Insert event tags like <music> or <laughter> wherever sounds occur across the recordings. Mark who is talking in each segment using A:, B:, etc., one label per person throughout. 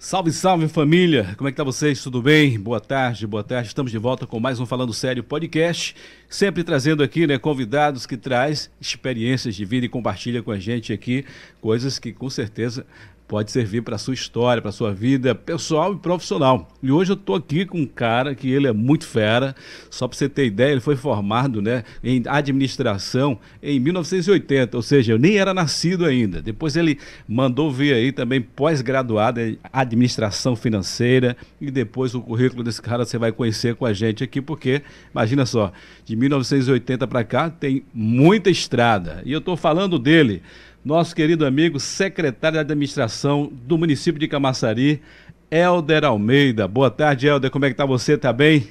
A: Salve, salve família! Como é que tá vocês? Tudo bem? Boa tarde, boa tarde. Estamos de volta com mais um Falando Sério podcast, sempre trazendo aqui, né, convidados que traz experiências de vida e compartilha com a gente aqui coisas que com certeza pode servir para a sua história, para sua vida pessoal e profissional. E hoje eu estou aqui com um cara que ele é muito fera. Só para você ter ideia, ele foi formado né, em administração em 1980, ou seja, eu nem era nascido ainda. Depois ele mandou vir aí também pós-graduado em administração financeira e depois o currículo desse cara você vai conhecer com a gente aqui, porque imagina só, de 1980 para cá tem muita estrada. E eu estou falando dele nosso querido amigo secretário de administração do município de Camaçari, Helder Almeida. Boa tarde, Helder. Como é que tá você? Tá bem?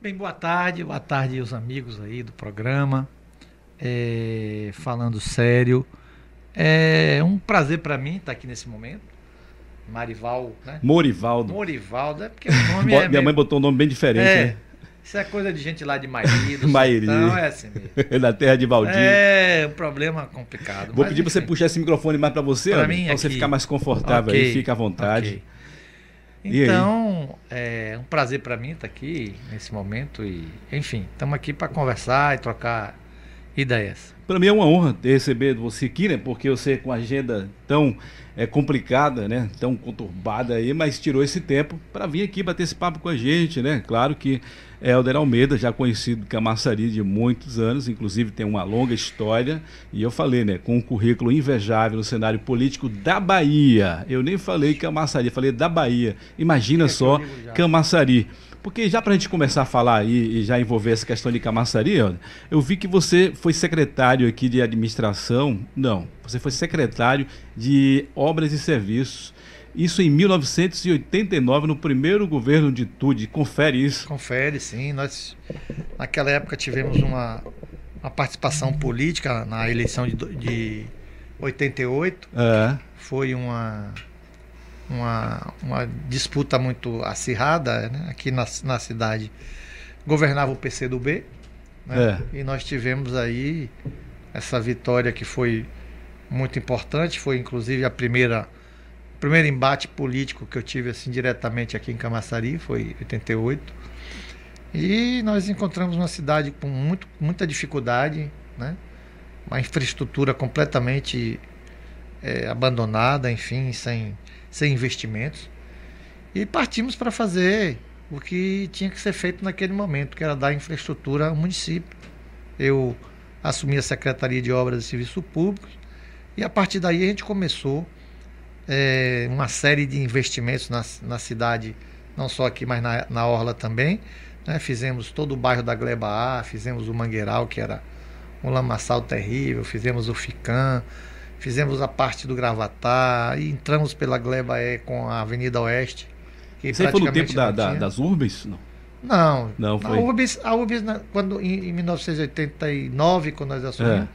B: Bem, boa tarde. Boa tarde os amigos aí do programa. É, falando sério. É um prazer para mim estar aqui nesse momento. Marival, né?
A: Morivaldo.
B: Morivaldo, é porque o nome é.
A: Minha mãe botou um nome bem diferente,
B: é,
A: né?
B: Isso é coisa de gente lá de Mairi,
A: Mairi. <laughs>
B: Sertão, é assim mesmo. <laughs>
A: da terra de Valdir.
B: É, um problema complicado.
A: Vou pedir para você puxar esse microfone mais para você, para você ficar mais confortável okay, aí, fica à vontade.
B: Okay. Então, é um prazer para mim estar aqui nesse momento e, enfim, estamos aqui para conversar e trocar ideias.
A: Para mim é uma honra receber você aqui, né? Porque você com a agenda tão é, complicada, né? Tão conturbada aí, mas tirou esse tempo para vir aqui bater esse papo com a gente, né? Claro que Helder Almeida, já conhecido Camaçari de muitos anos, inclusive tem uma longa história, e eu falei, né, com um currículo invejável no cenário político da Bahia. Eu nem falei Camaçari, falei da Bahia. Imagina é só Camaçari. Porque já para a gente começar a falar aí e já envolver essa questão de Camaçari, eu vi que você foi secretário aqui de administração. Não, você foi secretário de obras e serviços. Isso em 1989, no primeiro governo de Tude. Confere isso.
B: Confere, sim. Nós, naquela época, tivemos uma, uma participação política na eleição de, de 88. É. Foi uma uma, uma disputa muito acirrada né? aqui na, na cidade. Governava o PCdoB né? É. e nós tivemos aí essa vitória que foi muito importante, foi inclusive a primeira primeiro embate político que eu tive assim diretamente aqui em Camaçari, foi 88. E nós encontramos uma cidade com muito, muita dificuldade, né? uma infraestrutura completamente é, abandonada, enfim, sem sem investimentos. E partimos para fazer o que tinha que ser feito naquele momento, que era dar infraestrutura ao município. Eu assumi a Secretaria de Obras e Serviços Públicos e a partir daí a gente começou é, uma série de investimentos na, na cidade, não só aqui, mas na, na Orla também. Né? Fizemos todo o bairro da Gleba A, fizemos o Mangueiral, que era um lamaçal terrível, fizemos o Ficam, fizemos a parte do Gravatar e entramos pela Gleba E com a Avenida Oeste.
A: Que Você foi no tempo da, da, das Urbes?
B: Não. Não, não foi. A Urbis, a Urbis quando, em, em 1989, quando nós assumimos, é.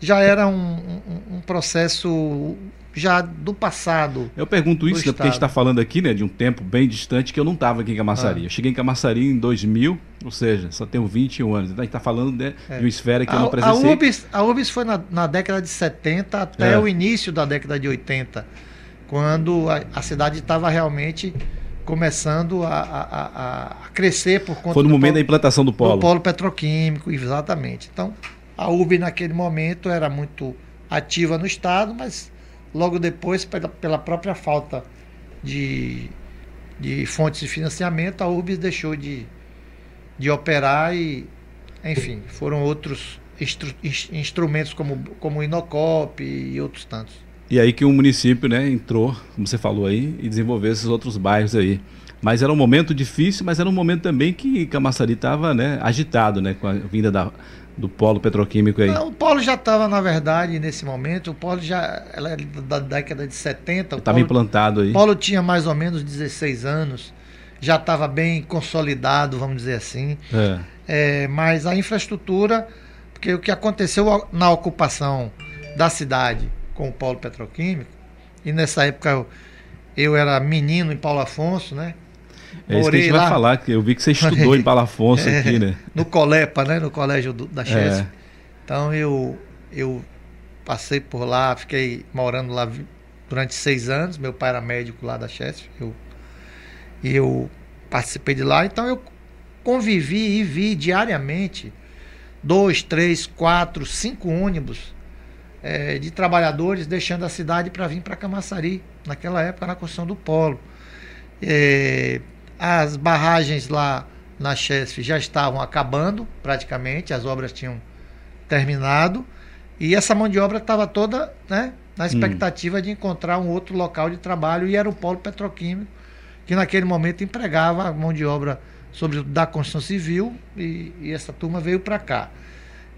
B: Já era um, um, um processo já do passado.
A: Eu pergunto isso né, porque a gente está falando aqui né, de um tempo bem distante que eu não estava aqui em Camaçari. Ah. Eu cheguei em Camaçari em 2000, ou seja, só tenho 21 anos. Então a gente está falando né, é. de uma esfera que a, eu não presenciei.
B: A UBS, a UBS foi na, na, década de 70 até é. o início da década de 80, quando a, a cidade estava realmente começando a, a, a, crescer por conta
A: Foi no momento polo, da implantação do polo.
B: Do polo petroquímico, exatamente. Então, a UB naquele momento era muito ativa no estado, mas logo depois, pela, pela própria falta de, de fontes de financiamento, a URBS deixou de, de operar e, enfim, foram outros instru, instrumentos como, como o Inocop e outros tantos.
A: E aí que o município né, entrou, como você falou aí, e desenvolveu esses outros bairros aí. Mas era um momento difícil, mas era um momento também que Camaçari estava né, agitado né, com a vinda da, do polo petroquímico aí? Não,
B: o polo já estava, na verdade, nesse momento, o polo já ela é da década de 70.
A: Estava implantado aí.
B: O polo tinha mais ou menos 16 anos, já estava bem consolidado, vamos dizer assim. É. É, mas a infraestrutura, porque o que aconteceu na ocupação da cidade com o polo petroquímico, e nessa época eu, eu era menino em Paulo Afonso, né?
A: É isso que a gente lá. vai falar, que eu vi que você estudou em <laughs> Palafonso é, aqui, né?
B: No Colepa, né? No colégio do, da Chesf. É. Então eu, eu passei por lá, fiquei morando lá durante seis anos. Meu pai era médico lá da Chesf. Eu, eu participei de lá. Então eu convivi e vi diariamente dois, três, quatro, cinco ônibus é, de trabalhadores deixando a cidade para vir para Camaçari, naquela época na construção do polo. É, as barragens lá na Chesf já estavam acabando praticamente, as obras tinham terminado e essa mão de obra estava toda né, na hum. expectativa hum. de encontrar um outro local de trabalho e era o polo petroquímico que naquele momento empregava a mão de obra sobre da construção civil e, e essa turma veio para cá.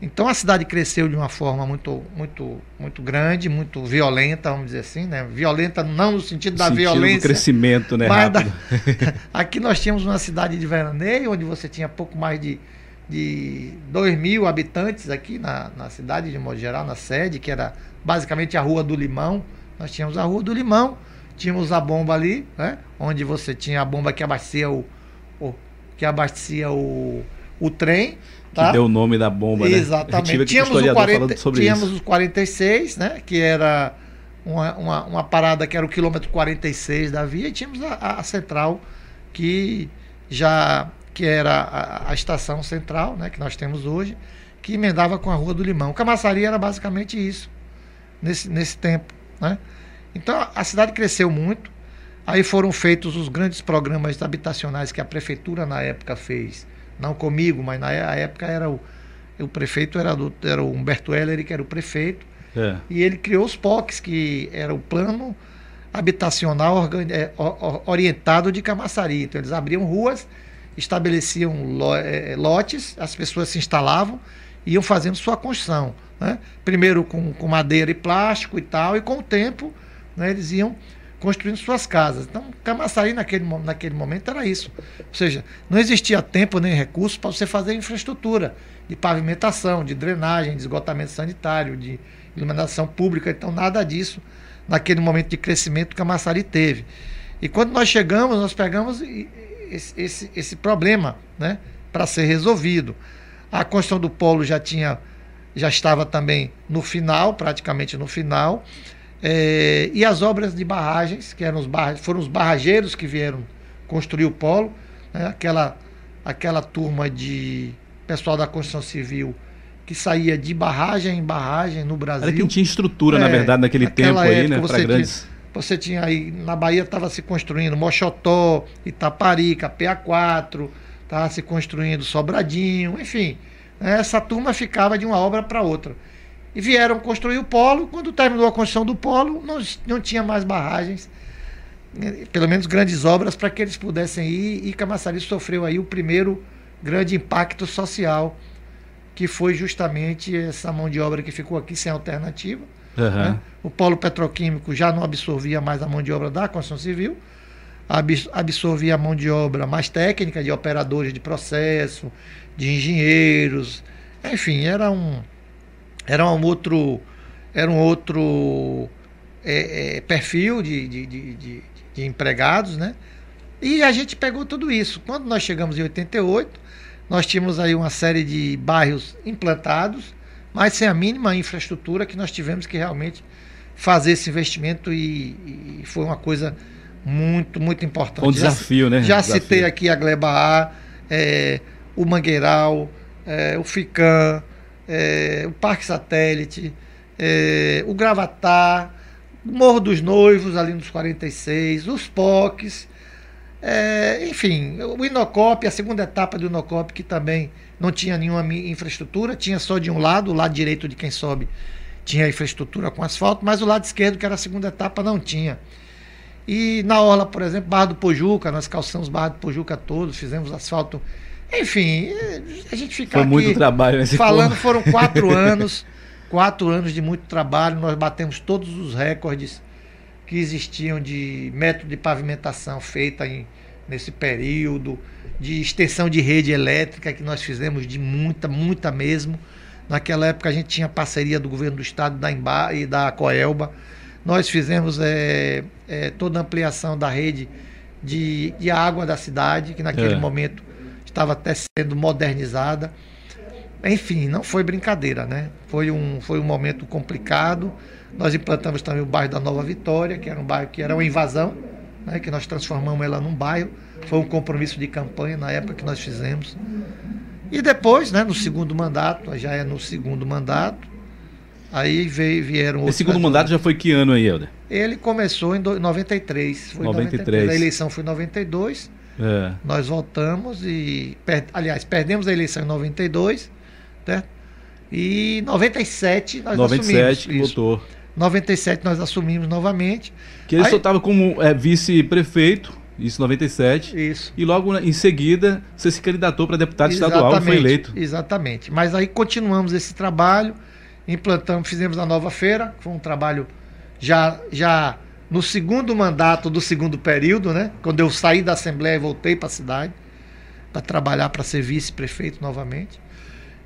B: Então a cidade cresceu de uma forma muito, muito, muito grande, muito violenta, vamos dizer assim, né? Violenta não no sentido da
A: sentido
B: violência.
A: Do crescimento, né? Mas da... <laughs>
B: aqui nós tínhamos uma cidade de veraneio, onde você tinha pouco mais de, de 2 mil habitantes aqui na, na cidade, de modo geral, na sede, que era basicamente a Rua do Limão. Nós tínhamos a Rua do Limão, tínhamos a bomba ali, né? Onde você tinha a bomba que abastecia o, o que abastecia o, o trem
A: Tá? Que deu o nome da bomba,
B: né? Exatamente. Tínhamos, o 40, tínhamos isso. os 46, né? Que era uma, uma, uma, parada que era o quilômetro 46 da via, e tínhamos a, a central, que já que era a, a, estação central, né? Que nós temos hoje, que emendava com a Rua do Limão. Camaçari era basicamente isso, nesse, nesse tempo, né? Então a cidade cresceu muito. Aí foram feitos os grandes programas habitacionais que a prefeitura na época fez não comigo, mas na época era o, o prefeito era, do, era o Humberto Heller, que era o prefeito, é. e ele criou os POCs, que era o plano habitacional é, orientado de Camaçari. Então eles abriam ruas, estabeleciam é, lotes, as pessoas se instalavam e iam fazendo sua construção. Né? Primeiro com, com madeira e plástico e tal, e com o tempo né, eles iam construindo suas casas. Então, Camaçari naquele, naquele momento era isso. Ou seja, não existia tempo nem recurso para você fazer infraestrutura de pavimentação, de drenagem, de esgotamento sanitário, de iluminação pública. Então, nada disso naquele momento de crescimento que Camaçari teve. E quando nós chegamos, nós pegamos esse, esse, esse problema né, para ser resolvido. A construção do polo já tinha já estava também no final, praticamente no final. É, e as obras de barragens, que eram os barra, foram os barrageiros que vieram construir o polo, né? aquela, aquela turma de pessoal da construção civil que saía de barragem em barragem no Brasil.
A: Era quem tinha estrutura, é, na verdade, naquele tempo aí, né?
B: Para grandes. Tinha, você tinha aí, na Bahia estava se construindo Mochotó, Itaparica, PA4, estava se construindo Sobradinho, enfim. Essa turma ficava de uma obra para outra e vieram construir o polo. Quando terminou a construção do polo, não, não tinha mais barragens, né, pelo menos grandes obras, para que eles pudessem ir. E Camaçari sofreu aí o primeiro grande impacto social, que foi justamente essa mão de obra que ficou aqui sem alternativa. Uhum. Né? O polo petroquímico já não absorvia mais a mão de obra da construção civil, absorvia a mão de obra mais técnica, de operadores de processo, de engenheiros, enfim, era um era um outro, era um outro é, é, perfil de, de, de, de, empregados, né? E a gente pegou tudo isso. Quando nós chegamos em 88, nós tínhamos aí uma série de bairros implantados, mas sem a mínima infraestrutura que nós tivemos que realmente fazer esse investimento e, e foi uma coisa muito, muito importante.
A: Um desafio,
B: já,
A: né?
B: Já
A: desafio.
B: citei aqui a Gleba A, é, o Mangueiral, é, o FICAM, é, o Parque Satélite, é, o Gravatar, Morro dos Noivos, ali nos 46, os POCs, é, enfim, o Inocop, a segunda etapa do Inocop, que também não tinha nenhuma infraestrutura, tinha só de um lado, o lado direito de quem sobe tinha infraestrutura com asfalto, mas o lado esquerdo, que era a segunda etapa, não tinha. E na Orla, por exemplo, Barra do Pojuca, nós calçamos Barra do Pojuca todo, fizemos asfalto enfim, a gente fica
A: Foi muito trabalho nesse
B: falando, foram quatro <laughs> anos, quatro anos de muito trabalho, nós batemos todos os recordes que existiam de método de pavimentação feita em, nesse período, de extensão de rede elétrica que nós fizemos de muita, muita mesmo. Naquela época a gente tinha parceria do governo do estado da Emba e da Coelba. Nós fizemos é, é, toda a ampliação da rede de, de água da cidade, que naquele é. momento estava até sendo modernizada. Enfim, não foi brincadeira, né? Foi um, foi um momento complicado. Nós implantamos também o bairro da Nova Vitória, que era um bairro que era uma invasão, né? que nós transformamos ela num bairro. Foi um compromisso de campanha na época que nós fizemos. E depois, né, no segundo mandato, já é no segundo mandato, aí veio, vieram
A: Esse segundo mandato já foi que ano aí, Helder?
B: Ele começou em 93. Foi 93. 93. A eleição foi em 92. É. Nós voltamos e. Per, aliás, perdemos a eleição em 92 certo? E 97 nós 97
A: assumimos. votou.
B: 97 nós assumimos novamente.
A: Que ele Aí, só estava como é, vice-prefeito, isso 97.
B: Isso.
A: E logo em seguida você se candidatou para deputado exatamente, estadual e foi eleito.
B: Exatamente. Mas aí continuamos esse trabalho, implantamos, fizemos a nova feira, foi um trabalho já, já no segundo mandato do segundo período, né? Quando eu saí da Assembleia e voltei para a cidade para trabalhar para ser vice-prefeito novamente.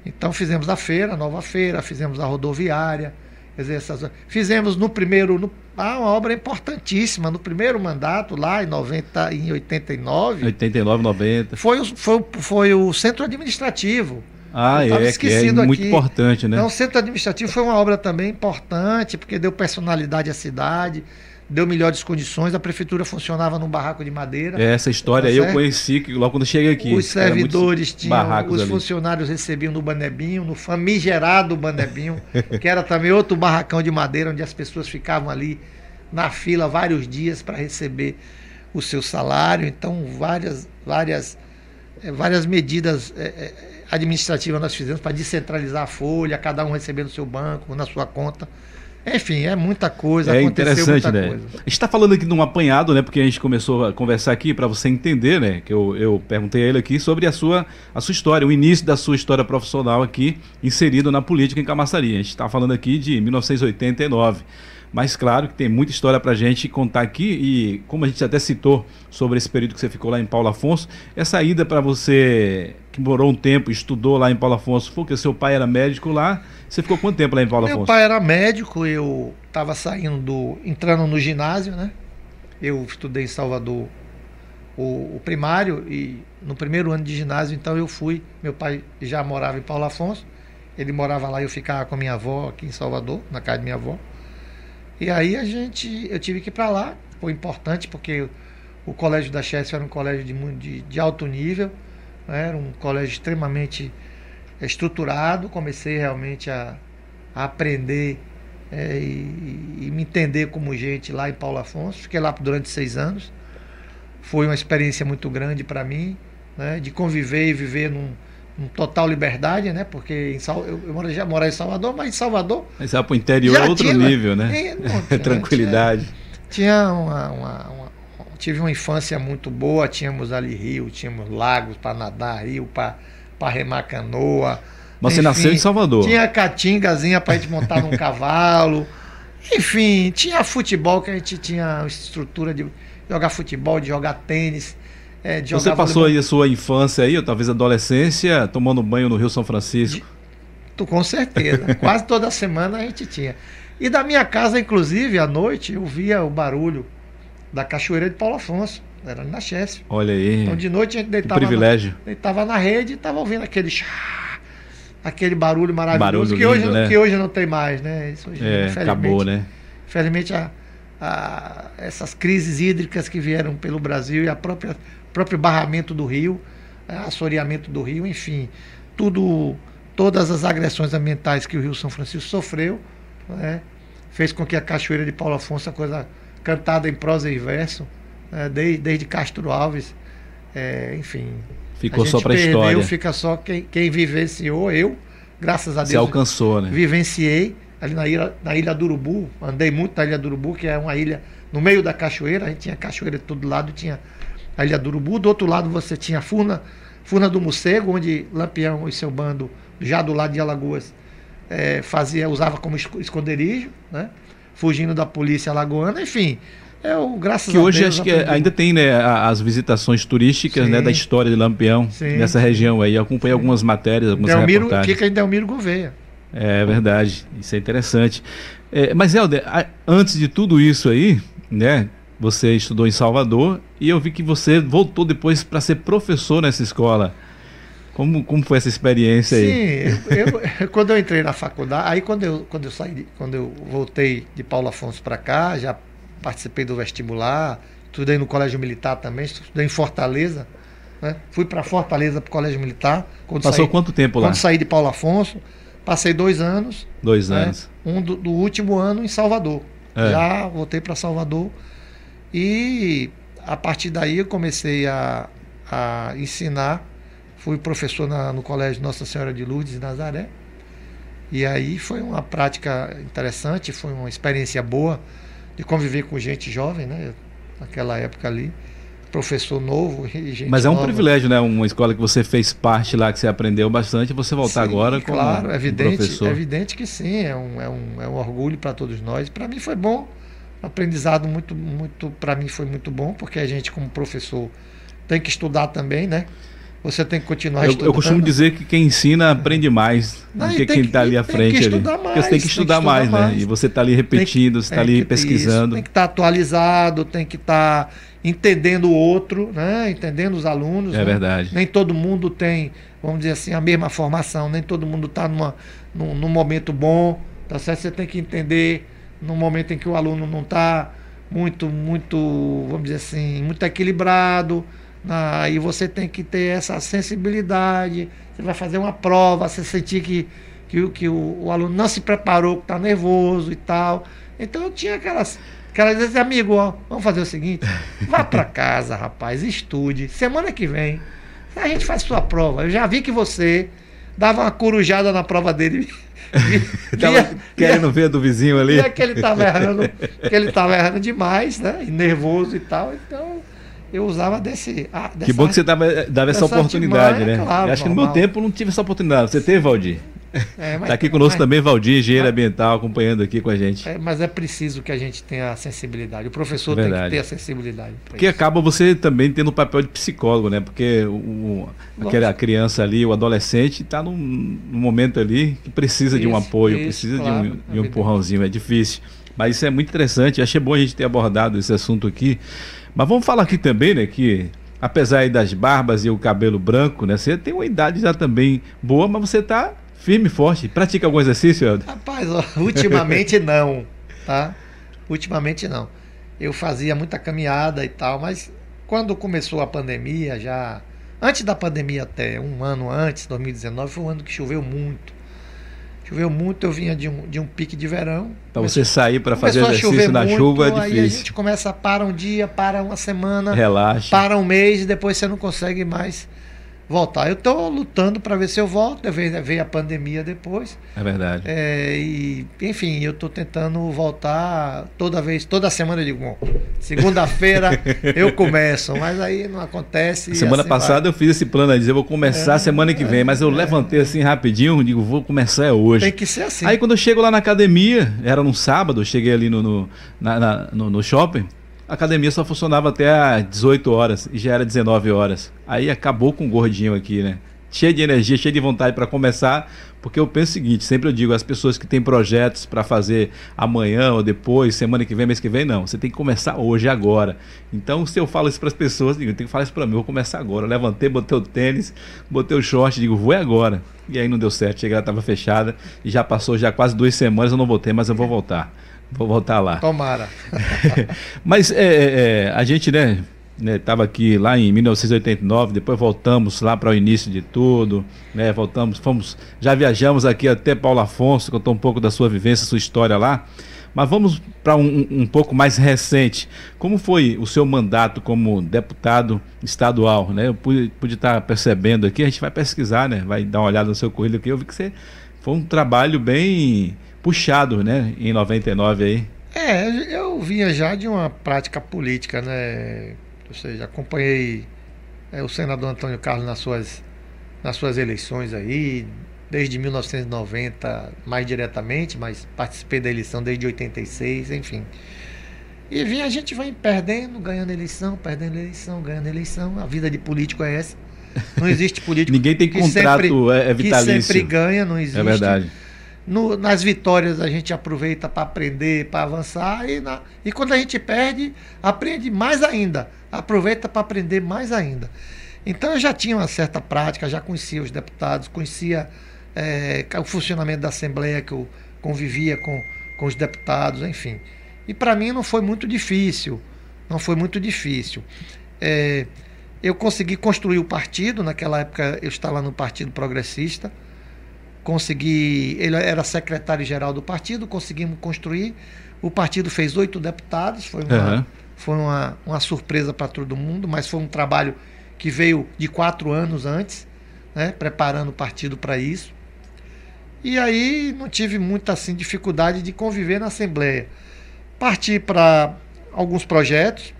B: Então fizemos a feira, a nova feira, fizemos a rodoviária, essas, fizemos no primeiro, no, ah, uma obra importantíssima, no primeiro mandato, lá em, 90, em 89.
A: 89, 90.
B: Foi, o, foi, foi o centro administrativo.
A: Ah, é, que é muito aqui. importante, né?
B: Então, o centro administrativo foi uma obra também importante, porque deu personalidade à cidade deu melhores condições, a prefeitura funcionava num barraco de madeira.
A: É, essa história tá eu conheci logo quando cheguei aqui.
B: Os servidores tinham, os ali. funcionários recebiam no Banebinho, no famigerado Banebinho, <laughs> que era também outro barracão de madeira, onde as pessoas ficavam ali na fila vários dias para receber o seu salário. Então, várias, várias, eh, várias medidas eh, eh, administrativas nós fizemos para descentralizar a folha, cada um recebendo o seu banco, na sua conta. Enfim, é muita coisa.
A: É interessante, né? Coisa. A gente está falando aqui de um apanhado, né? Porque a gente começou a conversar aqui para você entender, né? Que eu, eu perguntei a ele aqui sobre a sua, a sua história, o início da sua história profissional aqui, inserido na política em Camaçari. A gente está falando aqui de 1989. Mas claro que tem muita história para a gente contar aqui e como a gente até citou sobre esse período que você ficou lá em Paulo Afonso, essa ida para você que morou um tempo, estudou lá em Paulo Afonso, foi porque seu pai era médico lá. Você ficou quanto tempo lá em Paulo Meu Afonso?
B: Meu pai era médico, eu estava saindo do. entrando no ginásio, né? Eu estudei em Salvador o, o, primário e no primeiro ano de ginásio, então eu fui. Meu pai já morava em Paulo Afonso, ele morava lá e eu ficava com a minha avó aqui em Salvador, na casa de minha avó. E aí a gente, eu tive que ir para lá, foi importante porque o colégio da Chess era um colégio de, de, de alto nível, né? era um colégio extremamente estruturado, comecei realmente a, a aprender é, e, e, me entender como gente lá em Paulo Afonso. Fiquei lá durante seis anos. Foi uma experiência muito grande para mim, né? de conviver e viver num, com total liberdade, né? Porque em Sal... eu, eu já morava em Salvador, mas em Salvador.
A: Mas para o interior é outro tinha, nível, né? <laughs> Tranquilidade.
B: Tinha, tinha uma, uma, uma, Tive uma infância muito boa, tínhamos ali rio, tínhamos lagos para nadar, rio para remar canoa.
A: Mas Enfim, você nasceu em Salvador.
B: Tinha catingazinha para a gente montar num <laughs> cavalo. Enfim, tinha futebol que a gente tinha estrutura de jogar futebol, de jogar tênis.
A: É, Você passou aí a sua infância aí, ou talvez adolescência, tomando banho no Rio São Francisco?
B: De, com certeza. <laughs> Quase toda semana a gente tinha. E da minha casa, inclusive, à noite, eu via o barulho da cachoeira de Paulo Afonso. Era ali na Chesse.
A: Olha aí.
B: Então de noite a gente deitava,
A: privilégio.
B: Na, deitava na rede e estava ouvindo aquele aquele barulho maravilhoso
A: barulho
B: que,
A: lindo,
B: hoje,
A: né?
B: que hoje não tem mais, né?
A: Isso hoje, é, acabou, né?
B: Infelizmente, a, a, essas crises hídricas que vieram pelo Brasil e a própria próprio barramento do rio, é, assoreamento do rio, enfim, tudo, todas as agressões ambientais que o Rio São Francisco sofreu, né, fez com que a Cachoeira de Paulo Afonso, a coisa cantada em prosa e verso, né, desde, desde Castro Alves, é, enfim.
A: Ficou só para a história.
B: Fica só quem, quem vivenciou, eu, graças a Deus.
A: Você alcançou, né?
B: Vivenciei ali na ilha, na ilha do Urubu, andei muito na Ilha do Urubu, que é uma ilha no meio da cachoeira, a gente tinha cachoeira de todo lado, tinha a Ilha do Urubu. Do outro lado você tinha a Furna, Furna do Morcego, onde Lampião e seu bando, já do lado de Alagoas, é, fazia, usava como esconderijo, né? fugindo da polícia alagoana, enfim. É o, graças
A: que hoje acho que ainda tem né, as visitações turísticas né, da história de Lampião Sim. nessa região aí. Eu acompanhei Sim. algumas matérias, algumas
B: Delmiro,
A: reportagens.
B: Fica em Delmiro Gouveia.
A: É verdade, isso é interessante. É, mas, Helder, antes de tudo isso aí, né, você estudou em Salvador e eu vi que você voltou depois para ser professor nessa escola. Como, como foi essa experiência aí?
B: Sim, eu, eu, quando eu entrei na faculdade, aí quando eu, quando eu saí, quando eu voltei de Paulo Afonso para cá, já participei do vestibular, estudei no Colégio Militar também, estudei em Fortaleza, né? fui para Fortaleza para o Colégio Militar.
A: Passou saí, quanto tempo
B: lá? Quando saí de Paulo Afonso, passei dois anos.
A: Dois né? anos.
B: Um do, do, último ano em Salvador. É. Já voltei para Salvador e a partir daí eu comecei a, a ensinar Fui professor na, no Colégio Nossa Senhora de Lourdes de Nazaré. E aí foi uma prática interessante, foi uma experiência boa de conviver com gente jovem, né? Naquela época ali. Professor novo e gente
A: Mas é um
B: nova.
A: privilégio, né? Uma escola que você fez parte lá, que você aprendeu bastante, você voltar sim, agora
B: como claro, evidente, professor. É evidente que sim, é um, é um, é um orgulho para todos nós. Para mim foi bom, aprendizado muito, muito para mim foi muito bom, porque a gente como professor tem que estudar também, né? você tem que continuar
A: eu,
B: estudando.
A: Eu costumo dizer que quem ensina aprende mais Não, do que quem está ali à frente. ali. Mais, Porque você tem que estudar, tem que mais, mais, né? E você está ali repetindo, você está ali pesquisando. Isso,
B: tem que estar tá atualizado, tem que estar tá entendendo o outro, né? entendendo os alunos.
A: É
B: né?
A: verdade.
B: Nem todo mundo tem, vamos dizer assim, a mesma formação, nem todo mundo está num, num momento bom. Tá certo? Você tem que entender no momento em que o aluno não está muito, muito, vamos dizer assim, muito equilibrado Aí você tem que ter essa sensibilidade. Você vai fazer uma prova, você sentir que, que, que o, o aluno não se preparou, que está nervoso e tal. Então eu tinha aquelas. Aquelas vezes, amigo, ó, vamos fazer o seguinte: <laughs> vá para casa, rapaz, estude. Semana que vem, a gente faz sua prova. Eu já vi que você dava uma corujada na prova dele. <laughs>
A: Tava querendo ver do vizinho ali.
B: Via que ele estava errando, que ele estava errando demais, né? E nervoso e tal. Então, eu usava desse.
A: Ah, que bom que você dava, dava essa oportunidade, né? Claro, acho que no meu tempo não tive essa oportunidade. Você teve, Valdir? É, Está aqui conosco mas, também Valdir, engenheiro mas, ambiental, acompanhando aqui com a gente.
B: É, mas é preciso que a gente tenha a sensibilidade. O professor tem que ter a sensibilidade.
A: Porque isso. acaba você também tendo o papel de psicólogo, né? Porque o, aquela criança ali, o adolescente, está num, num, momento ali que precisa isso, de um apoio, isso, precisa claro, de um, de um empurrãozinho. É difícil. Mas isso é muito interessante. Achei bom a gente ter abordado esse assunto aqui. Mas vamos falar aqui também, né, que apesar das barbas e o cabelo branco, né, você tem uma idade já também boa, mas você está firme e forte. Pratica algum exercício, Helder?
B: Rapaz, ó, <laughs> ultimamente não, tá? Ultimamente não. Eu fazia muita caminhada e tal, mas quando começou a pandemia, já antes da pandemia até um ano antes, 2019, foi um ano que choveu muito. Choveu muito, eu vinha de um, de um pique de verão.
A: Para você sair para fazer exercício na muito, chuva é difícil. Aí a
B: gente começa, para um dia, para uma semana,
A: Relaxa.
B: para um mês e depois você não consegue mais voltar. Eu estou lutando para ver se eu volto. Veio, veio a pandemia depois.
A: É verdade.
B: É, e, enfim, eu estou tentando voltar toda vez, toda semana eu digo, bom, segunda-feira <laughs> eu começo, mas aí não acontece.
A: Semana assim passada vai. eu fiz esse plano aí, dizer, vou começar é, semana que vem, mas eu é, levantei assim rapidinho, digo, vou começar hoje.
B: Tem que ser assim.
A: Aí quando eu chego lá na academia, era num sábado, eu cheguei ali no, no, na, na, no, no shopping, a academia só funcionava até às 18 horas e já era 19 horas. Aí acabou com o gordinho aqui, né? Cheio de energia, cheio de vontade para começar, porque eu penso o seguinte, sempre eu digo, as pessoas que têm projetos para fazer amanhã ou depois, semana que vem, mês que vem, não, você tem que começar hoje, agora. Então, se eu falo isso para as pessoas, digo, eu tenho que falar isso para mim, eu vou começar agora. Eu levantei, botei o tênis, botei o short, digo, vou agora. E aí não deu certo, cheguei lá, estava fechada e já passou já quase duas semanas, eu não voltei, mas eu vou voltar. Vou voltar lá.
B: Tomara. <laughs>
A: Mas é, é, é, a gente, né, estava né, aqui lá em 1989, depois voltamos lá para o início de tudo, né, voltamos, fomos, já viajamos aqui até Paulo Afonso, contou um pouco da sua vivência, sua história lá. Mas vamos para um, um, pouco mais recente. Como foi o seu mandato como deputado estadual? Né? Eu pude, estar percebendo aqui, a gente vai pesquisar, né? vai dar uma olhada no seu currículo aqui. Eu vi que você foi um trabalho bem puxado, né, em 99 aí.
B: É, eu vinha já de uma prática política, né? Ou seja, acompanhei é, o senador Antônio Carlos nas suas, nas suas eleições aí, desde 1990 mais diretamente, mas participei da eleição desde 86, enfim. E vinha, a gente vai perdendo, ganhando eleição, perdendo eleição, ganhando eleição. A vida de político é essa. Não existe <laughs> político.
A: Ninguém tem contrato sempre, é, é vitalício.
B: Que sempre ganha, não existe.
A: É verdade.
B: No, nas vitórias a gente aproveita para aprender, para avançar, e, na, e quando a gente perde, aprende mais ainda. Aproveita para aprender mais ainda. Então eu já tinha uma certa prática, já conhecia os deputados, conhecia é, o funcionamento da Assembleia, que eu convivia com, com os deputados, enfim. E para mim não foi muito difícil, não foi muito difícil. É, eu consegui construir o partido, naquela época eu estava no Partido Progressista, consegui, ele era secretário-geral do partido, conseguimos construir, o partido fez oito deputados, foi uma, uhum. foi uma, uma surpresa para todo mundo, mas foi um trabalho que veio de quatro anos antes, né, preparando o partido para isso. E aí não tive muita assim, dificuldade de conviver na Assembleia. Parti para alguns projetos,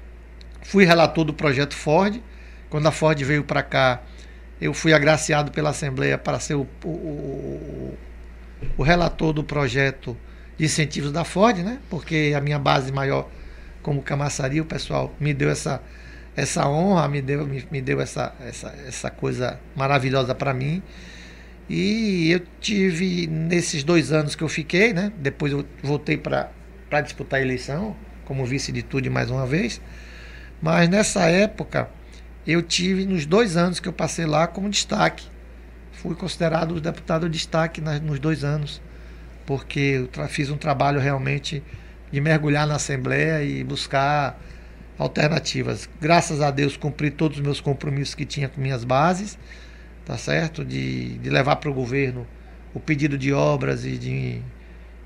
B: fui relator do projeto Ford. Quando a Ford veio para cá, eu fui agraciado pela Assembleia para ser o, o, o, relator do projeto de incentivos da Ford, né? porque a minha base maior como Camaçari, o pessoal me deu essa, essa honra, me deu, me, me deu essa, essa, essa coisa maravilhosa para mim. E eu tive, nesses dois anos que eu fiquei, né? depois eu voltei para disputar a eleição, como vice de tudo mais uma vez. Mas nessa época, eu tive, nos dois anos que eu passei lá, como destaque. Fui considerado o deputado de destaque nas, nos dois anos, porque eu fiz um trabalho realmente de mergulhar na Assembleia e buscar alternativas. Graças a Deus, cumpri todos os meus compromissos que tinha com minhas bases, tá certo? De, de levar para o governo o pedido de obras e de,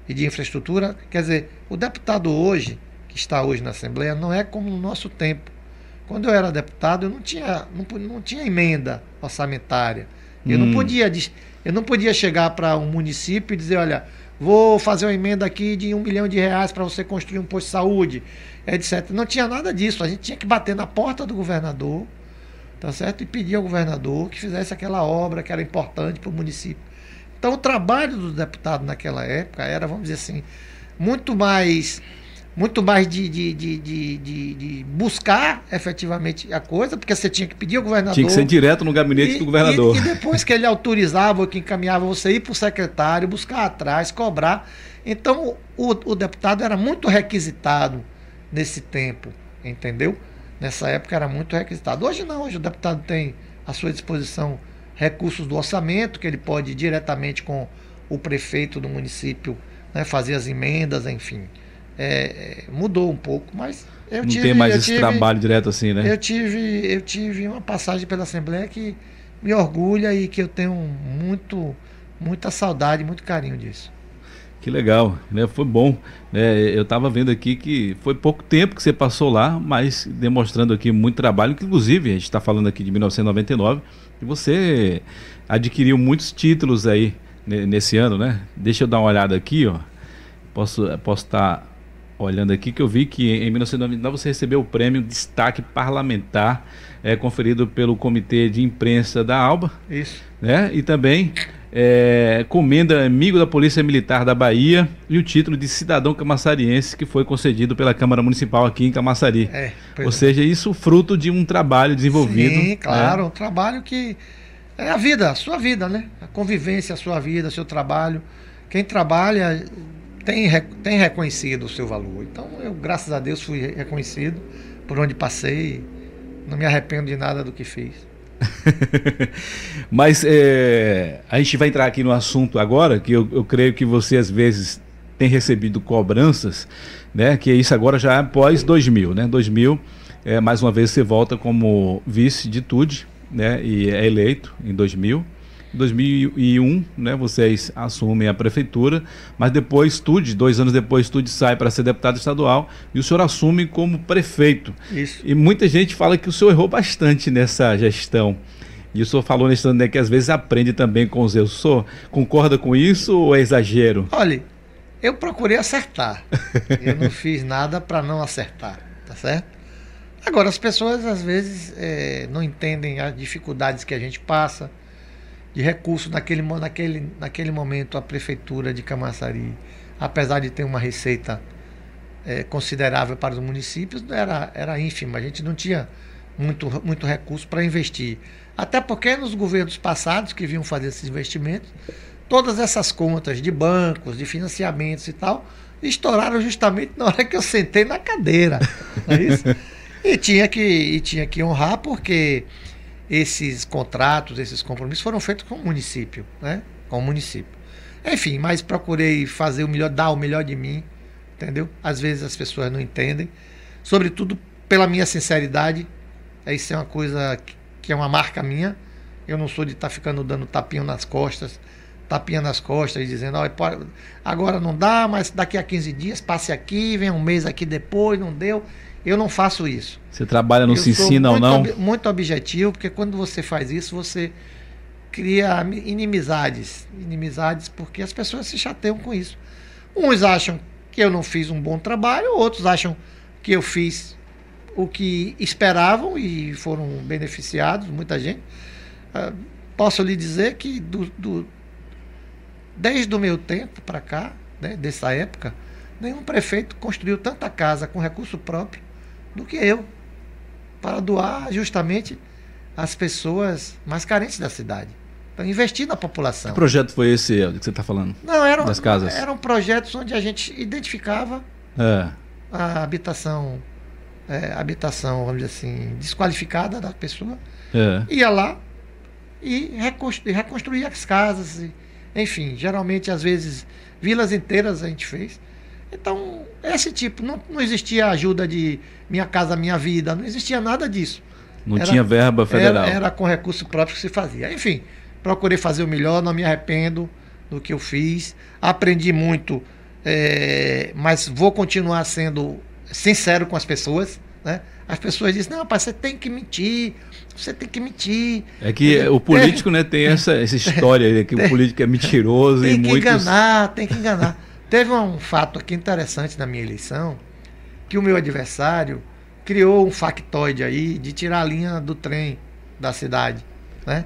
B: e de infraestrutura. Quer dizer, o deputado hoje, que está hoje na Assembleia, não é como no nosso tempo. Quando eu era deputado, eu não tinha, não, não tinha emenda orçamentária. Eu hum. não podia eu não podia chegar para um município e dizer, olha, vou fazer uma emenda aqui de um milhão de reais para você construir um posto de saúde, etc. Não tinha nada disso. A gente tinha que bater na porta do governador, tá certo? E pedir ao governador que fizesse aquela obra que era importante para o município. Então o trabalho do deputado naquela época era, vamos dizer assim, muito mais muito mais de, de, de, de, buscar efetivamente a coisa, porque você tinha que pedir ao governador.
A: Tinha que ser direto no gabinete do governador.
B: E, depois que ele autorizava, que encaminhava você ir para o secretário, buscar atrás, cobrar. Então, o, o deputado era muito requisitado nesse tempo, entendeu? Nessa época era muito requisitado. Hoje não, hoje o deputado tem à sua disposição recursos do orçamento, que ele pode ir diretamente com o prefeito do município né, fazer as emendas, enfim é, mudou um pouco, mas
A: eu Não tive, tem mais esse tive, trabalho direto assim, né?
B: Eu tive, eu tive uma passagem pela Assembleia que me orgulha e que eu tenho muito, muita saudade, muito carinho disso.
A: Que legal, né? Foi bom. Né? Eu estava vendo aqui que foi pouco tempo que você passou lá, mas demonstrando aqui muito trabalho, que inclusive a gente está falando aqui de 1999, e você adquiriu muitos títulos aí nesse ano, né? Deixa eu dar uma olhada aqui, ó. Posso posso estar tá olhando aqui que eu vi que em 1999 você recebeu o prêmio Destaque Parlamentar é, conferido pelo Comitê de Imprensa da Alba.
B: Isso.
A: Né? E também é, comenda Amigo da Polícia Militar da Bahia e o título de Cidadão Camaçariense que foi concedido pela Câmara Municipal aqui em Camaçari. É, Ou é. seja, isso fruto de um trabalho desenvolvido. Sim,
B: claro, né? um trabalho que é a vida, a sua vida, né? A convivência, a sua vida, seu trabalho. Quem trabalha tem, tem reconhecido o seu valor. Então, eu, graças a Deus, fui reconhecido por onde passei. Não me arrependo de nada do que fiz. <laughs>
A: Mas é, a gente vai entrar aqui no assunto agora, que eu, eu creio que você às vezes tem recebido cobranças, né? Que isso agora já é após 2000, né? 2000, é, mais uma vez você volta como vice de TUD, né? E é eleito em 2000. 2001, né, vocês assumem a prefeitura, mas depois Estude, dois anos depois Estude sai para ser deputado estadual e o senhor assume como prefeito.
B: Isso.
A: E muita gente fala que o senhor errou bastante nessa gestão. E o senhor falou nesse ano né, que às vezes aprende também com os erros. O senhor concorda com isso ou é exagero?
B: Olha, eu procurei acertar. <laughs> eu não fiz nada para não acertar, tá certo? Agora, as pessoas às vezes é, não entendem as dificuldades que a gente passa de recursos naquele, naquele, naquele momento a prefeitura de Camaçari, apesar de ter uma receita é, considerável para os municípios, era, era ínfima. A gente não tinha muito, muito recurso para investir. Até porque nos governos passados que vinham fazer esses investimentos, todas essas contas de bancos, de financiamentos e tal, estouraram justamente na hora que eu sentei na cadeira. É <laughs> e, tinha que, e tinha que honrar porque esses contratos, esses compromissos foram feitos com o município, né? Com o município. Enfim, mas procurei fazer o melhor, dar o melhor de mim, entendeu? Às vezes as pessoas não entendem, sobretudo pela minha sinceridade. Isso é uma coisa que é uma marca minha. Eu não sou de estar tá ficando dando tapinha nas costas, tapinha nas costas e dizendo, oh, agora não dá, mas daqui a 15 dias passe aqui, vem um mês aqui depois, não deu. Eu não faço isso.
A: Você trabalha no se ensina
B: ou
A: não?
B: muito objetivo, porque quando você faz isso, você cria inimizades. Inimizades porque as pessoas se chateiam com isso. Uns acham que eu não fiz um bom trabalho, outros acham que eu fiz o que esperavam e foram beneficiados, muita gente. Uh, posso lhe dizer que do, do desde o meu tempo para cá, né, dessa época, nenhum prefeito construiu tanta casa com recurso próprio do que eu, para doar justamente às pessoas mais carentes da cidade. Então, investir na população.
A: Que projeto foi esse que você está falando?
B: Não, eram, das casas? eram projetos onde a gente identificava é. a habitação, é, habitação, vamos dizer assim, desqualificada da pessoa. É. Ia lá e reconstruir, reconstruir as casas. E, enfim, geralmente, às vezes, vilas inteiras a gente fez. Então, esse tipo, não, não existia ajuda de Minha Casa Minha Vida, não existia nada disso.
A: Não era, tinha verba federal.
B: Era, era, com recurso próprio que se fazia. Enfim, procurei fazer o melhor, não me arrependo do que eu fiz. Aprendi muito, é, mas vou continuar sendo sincero com as pessoas. Né? As pessoas dizem, não, rapaz, você tem que mentir, você tem que mentir.
A: É que o político é, né, tem essa, essa história aí, que o <laughs> político é mentiroso
B: tem
A: e
B: que
A: muitos...
B: enganar, tem que enganar. Teve um fato aqui interessante na minha eleição, que o meu adversário criou um factoide aí de tirar a linha do trem da cidade, né?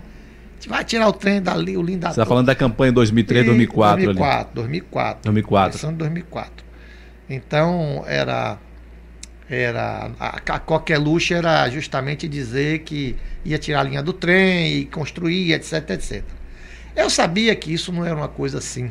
B: Vai tirar o trem dali, o
A: Linda. Você está falando da campanha 2003, 2004
B: 2004, ali. 2004. 2004. Eleição de 2004. Então, era era a, a qualquer luxo era justamente dizer que ia tirar a linha do trem e construir, etc, etc. Eu sabia que isso não era uma coisa assim.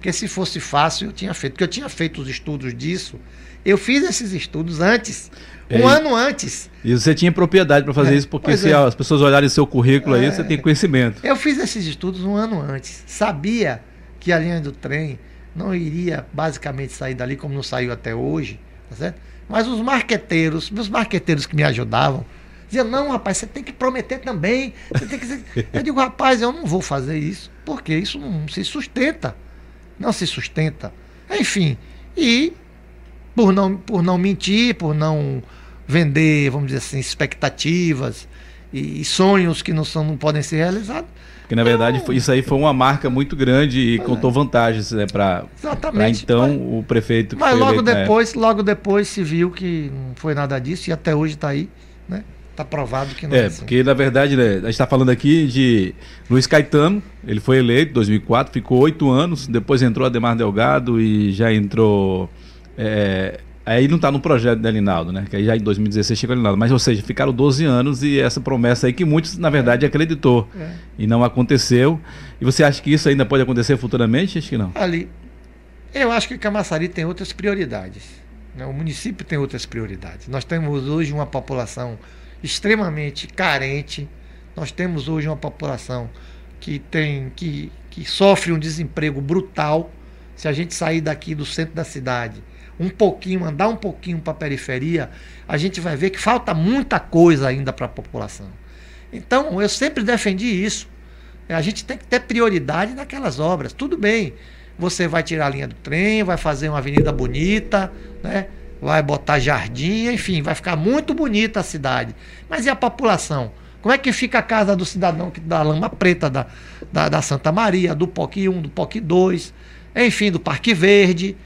B: Porque se fosse fácil, eu tinha feito. Porque eu tinha feito os estudos disso. Eu fiz esses estudos antes, um ano antes.
A: E você tinha propriedade para fazer é, isso, porque se é. as pessoas olharem seu currículo é, aí, você tem conhecimento.
B: Eu fiz esses estudos um ano antes. Sabia que a linha do trem não iria basicamente sair dali como não saiu até hoje, tá certo? Mas os marqueteiros, meus marqueteiros que me ajudavam, diziam, não, rapaz, você tem que prometer também. Você tem que... <laughs> eu digo, rapaz, eu não vou fazer isso, porque isso não se sustenta não se sustenta. Enfim, e por não, por não mentir, por não vender, vamos dizer assim, expectativas e, sonhos que não, são, não podem ser realizados.
A: Que na verdade foi, isso aí foi uma marca muito grande e é. contou vantagens né, para então mas, o prefeito.
B: mas logo depois, logo depois se viu que não foi nada disso e até hoje está aí, né? Está provado que não
A: é, é assim. porque na verdade né, a gente está falando aqui de Luiz Caetano, ele foi eleito em 2004, ficou oito anos, depois entrou Ademar Delgado e já entrou. É, aí não está no projeto de Alinaldo, né? Que aí já em 2016 chegou Alinaldo. Mas, ou seja, ficaram 12 anos e essa promessa aí que muitos, na verdade, acreditou. É. E não aconteceu. E você acha que isso ainda pode acontecer futuramente? Acho que não.
B: Ali, eu acho que Camaçari tem outras prioridades. Né? O município tem outras prioridades. Nós temos hoje uma população extremamente carente. Nós temos hoje uma população que tem que, que sofre um desemprego brutal. Se a gente sair daqui do centro da cidade, um pouquinho, andar um pouquinho para a periferia, a gente vai ver que falta muita coisa ainda para a população. Então, eu sempre defendi isso. A gente tem que ter prioridade naquelas obras. Tudo bem, você vai tirar a linha do trem, vai fazer uma avenida bonita, né? Vai botar jardim, enfim, vai ficar muito bonita a cidade. Mas e a população? Como é que fica a casa do cidadão que da Lama Preta, da, da, da Santa Maria, do POC 1, do POC 2, enfim, do Parque Verde,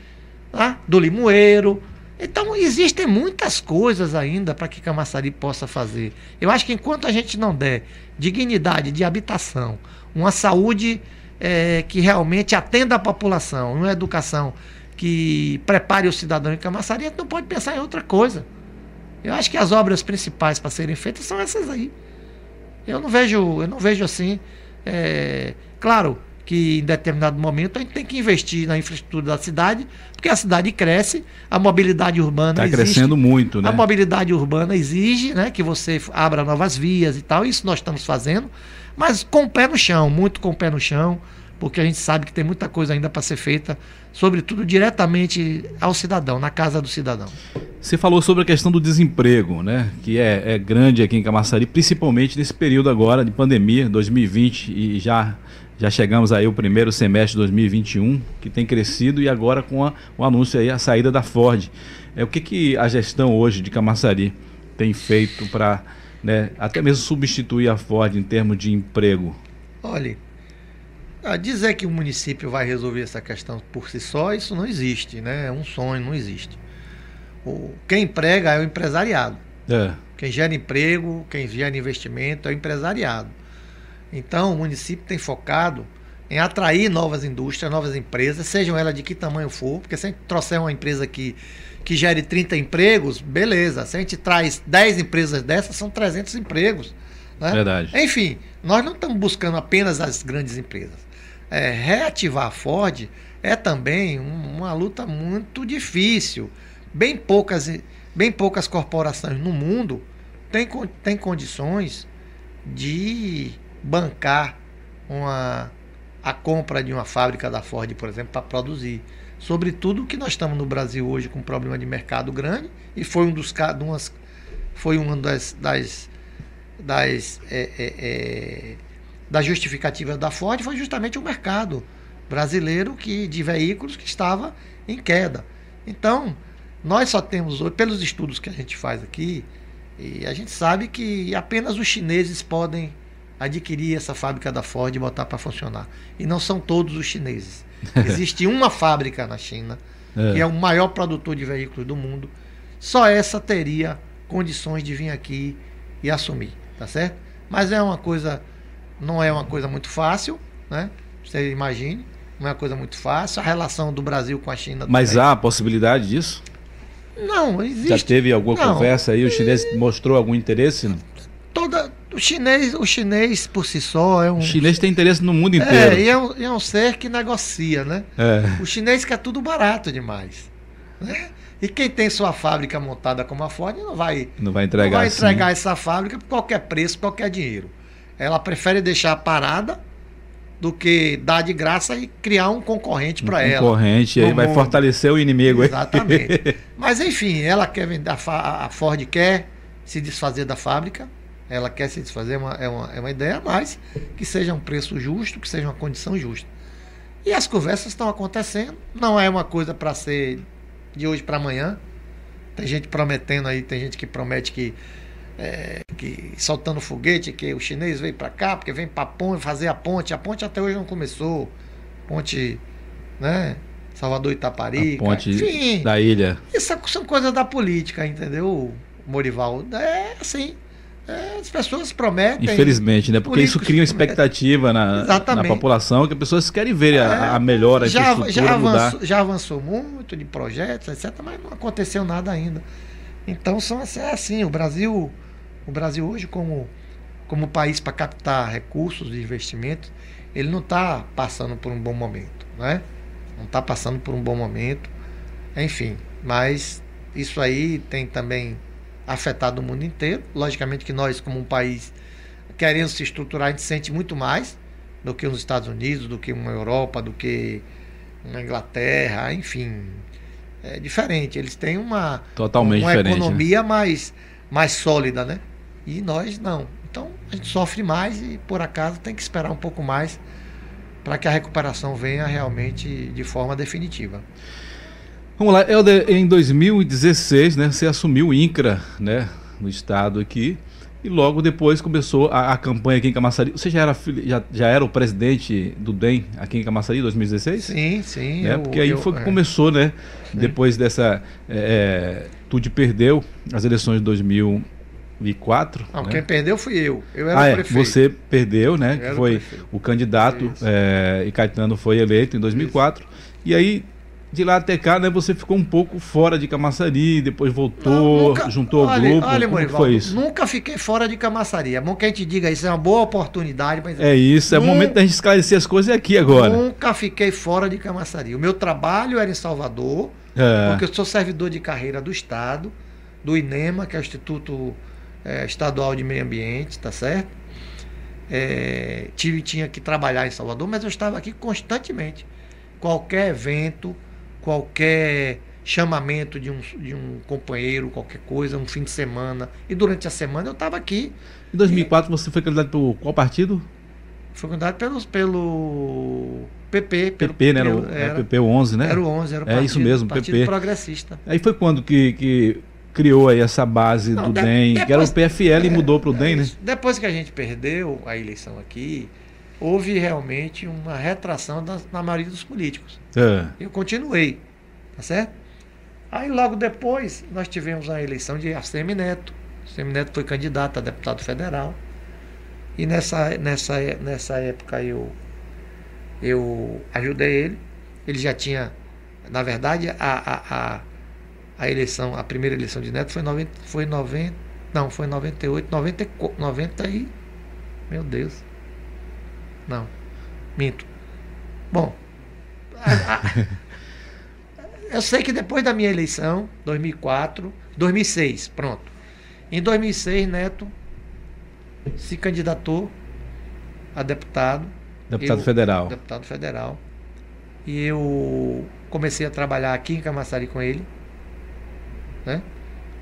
B: tá? do Limoeiro? Então, existem muitas coisas ainda para que Camaçari possa fazer. Eu acho que enquanto a gente não der dignidade de habitação, uma saúde é, que realmente atenda a população, uma educação que prepare o cidadão em Camaçari, a gente não pode pensar em outra coisa. Eu acho que as obras principais para serem feitas são essas aí. Eu não vejo, eu não vejo assim. É, claro que em determinado momento a gente tem que investir na infraestrutura da cidade, porque a cidade cresce, a mobilidade urbana
A: Está crescendo muito, né?
B: A mobilidade urbana exige né, que você abra novas vias e tal, isso nós estamos fazendo, mas com o pé no chão, muito com o pé no chão, porque a gente sabe que tem muita coisa ainda para ser feita, sobretudo diretamente ao cidadão, na casa do cidadão.
A: Você falou sobre a questão do desemprego, né? Que é, é grande aqui em Camaçari, principalmente nesse período agora de pandemia, 2020, e já já chegamos aí o primeiro semestre de 2021, que tem crescido, e agora com a, o anúncio aí, a saída da Ford. É, o que, que a gestão hoje de Camaçari tem feito para né, até mesmo substituir a Ford em termos de emprego?
B: Olha, dizer que o município vai resolver essa questão por si só, isso não existe, né? É um sonho, não existe. O, quem emprega é o empresariado. É. Quem gera emprego, quem gera investimento é o empresariado. Então, o município tem focado em atrair novas indústrias, novas empresas, sejam elas de que tamanho for, porque se a gente trouxer uma empresa que, que gere 30 empregos, beleza. Se a gente traz 10 empresas dessas, são 300 empregos. Né?
A: Verdade.
B: Enfim, nós não estamos buscando apenas as grandes empresas. É, reativar a Ford é também um, uma luta muito difícil. Bem poucas, bem poucas corporações no mundo têm, têm condições de bancar uma, a compra de uma fábrica da Ford, por exemplo, para produzir. Sobretudo que nós estamos no Brasil hoje com um problema de mercado grande e foi um dos umas, foi uma das, das, das, é, é, das justificativas da Ford foi justamente o mercado brasileiro que de veículos que estava em queda. Então, nós só temos hoje, pelos estudos que a gente faz aqui, e a gente sabe que apenas os chineses podem adquirir essa fábrica da Ford e botar para funcionar. E não são todos os chineses. <laughs> Existe uma fábrica na China, é. que é o maior produtor de veículos do mundo. Só essa teria condições de vir aqui e assumir, tá certo? Mas é uma coisa, não é uma coisa muito fácil, né? Você imagine, não é uma coisa muito fácil. A relação do Brasil com a China.
A: Mas também. há a possibilidade disso?
B: Não, existe.
A: Já teve alguma não, conversa aí? O chinês mostrou algum interesse?
B: Toda, o chinês, o chinês por si só é um. O
A: chinês tem interesse no mundo inteiro.
B: É, e é um, é um ser que negocia, né?
A: É.
B: O chinês quer tudo barato demais. Né? E quem tem sua fábrica montada como a Ford não vai,
A: não vai entregar, não
B: vai entregar assim. essa fábrica por qualquer preço, qualquer dinheiro. Ela prefere deixar parada do que dar de graça e criar um concorrente para um ela.
A: Concorrente, aí vai fortalecer o inimigo.
B: Exatamente. <laughs> Mas enfim, ela quer vender, a Ford quer se desfazer da fábrica ela quer se desfazer, é uma, é uma, é uma ideia, mas que seja um preço justo, que seja uma condição justa. E as conversas estão acontecendo, não é uma coisa para ser de hoje para amanhã. Tem gente prometendo aí, tem gente que promete que, é, que soltando foguete, que o chinês veio para cá, porque vem para fazer a ponte. A ponte até hoje não começou. Ponte, né? Salvador Itaparica.
A: A ponte enfim, da ilha.
B: Isso são coisas da política, entendeu, Morival? É assim. É, as pessoas prometem.
A: Infelizmente, né? Porque isso cria uma expectativa na, na população que as pessoas querem ver a, é, a melhora, a já,
B: já avançou, já avançou muito de projetos, etc., mas não aconteceu nada ainda. Então são é assim, o Brasil, o Brasil hoje como como país para captar recursos de investimento, ele não está passando por um bom momento, né? Não está passando por um bom momento, enfim. Mas isso aí tem também afetado o mundo inteiro. Logicamente que nós, como um país, querendo se estruturar, a gente sente muito mais do que nos Estados Unidos, do que uma Europa, do que uma Inglaterra, enfim. É diferente. Eles têm uma,
A: Totalmente
B: uma
A: né?
B: economia né? mais, mais sólida, né? E nós não. Então a gente sofre mais e por acaso tem que esperar um pouco mais para que a recuperação venha realmente de forma definitiva.
A: Vamos lá, Helder, em 2016, né, você assumiu o INCRA, né, no estado aqui, e logo depois começou a, a campanha aqui em Camaçari. Você já era, já, já era o presidente do DEM aqui em Camaçari em 2016?
B: Sim, sim.
A: Né? Eu, Porque aí eu, foi que é. começou, né, sim. depois dessa... É, é Tude perdeu as eleições de 2004.
B: Não, né? quem perdeu fui eu. Eu era
A: ah, é, prefeito. Você perdeu, né? Foi o, o candidato é, e Caetano foi eleito em 2004. Isso. E aí de lá até cá, né, você ficou um pouco fora de Camaçari, depois voltou, não, nunca, juntou o grupo. Olha, Como Morivaldo, foi isso?
B: Nunca fiquei fora de Camaçari. É bom que a gente diga isso, é uma boa oportunidade. Mas
A: é isso, é o momento da gente esclarecer as coisas aqui agora.
B: Nunca fiquei fora de Camaçari. O meu trabalho era em Salvador, é. porque eu sou servidor de carreira do Estado, do INEMA, que é o Instituto é, Estadual de Meio Ambiente, tá certo? É, tive, tinha que trabalhar em Salvador, mas eu estava aqui constantemente. Qualquer evento, qualquer chamamento de um, de um companheiro, qualquer coisa, um fim de semana. E durante a semana eu estava aqui.
A: Em 2004 e, você foi candidato por qual partido?
B: Foi candidato pelos, pelo PP.
A: Pelo, PP, né? Pelo, era, era, PP 11, né?
B: Era o 11, era o
A: partido, É isso mesmo,
B: partido PP. Progressista.
A: Aí foi quando que, que criou aí essa base Não, do de, DEM, depois, que era o PFL é, e mudou para o DEM, né?
B: Depois que a gente perdeu a eleição aqui, houve realmente uma retração da, na maioria dos políticos. É. Eu continuei, tá certo? Aí logo depois nós tivemos a eleição de ACM Neto. ACM Neto foi candidato a deputado federal. E nessa, nessa, nessa época eu, eu ajudei ele. Ele já tinha, na verdade, a, a, a, a eleição, a primeira eleição de Neto foi 90, foi 90, não, foi 98, 90, 90 e. Meu Deus. Não, minto. Bom, a, a, <laughs> eu sei que depois da minha eleição, 2004, 2006, pronto. Em 2006, Neto se candidatou a deputado.
A: Deputado eu, federal.
B: Deputado federal. E eu comecei a trabalhar aqui em Camaçari com ele. Né?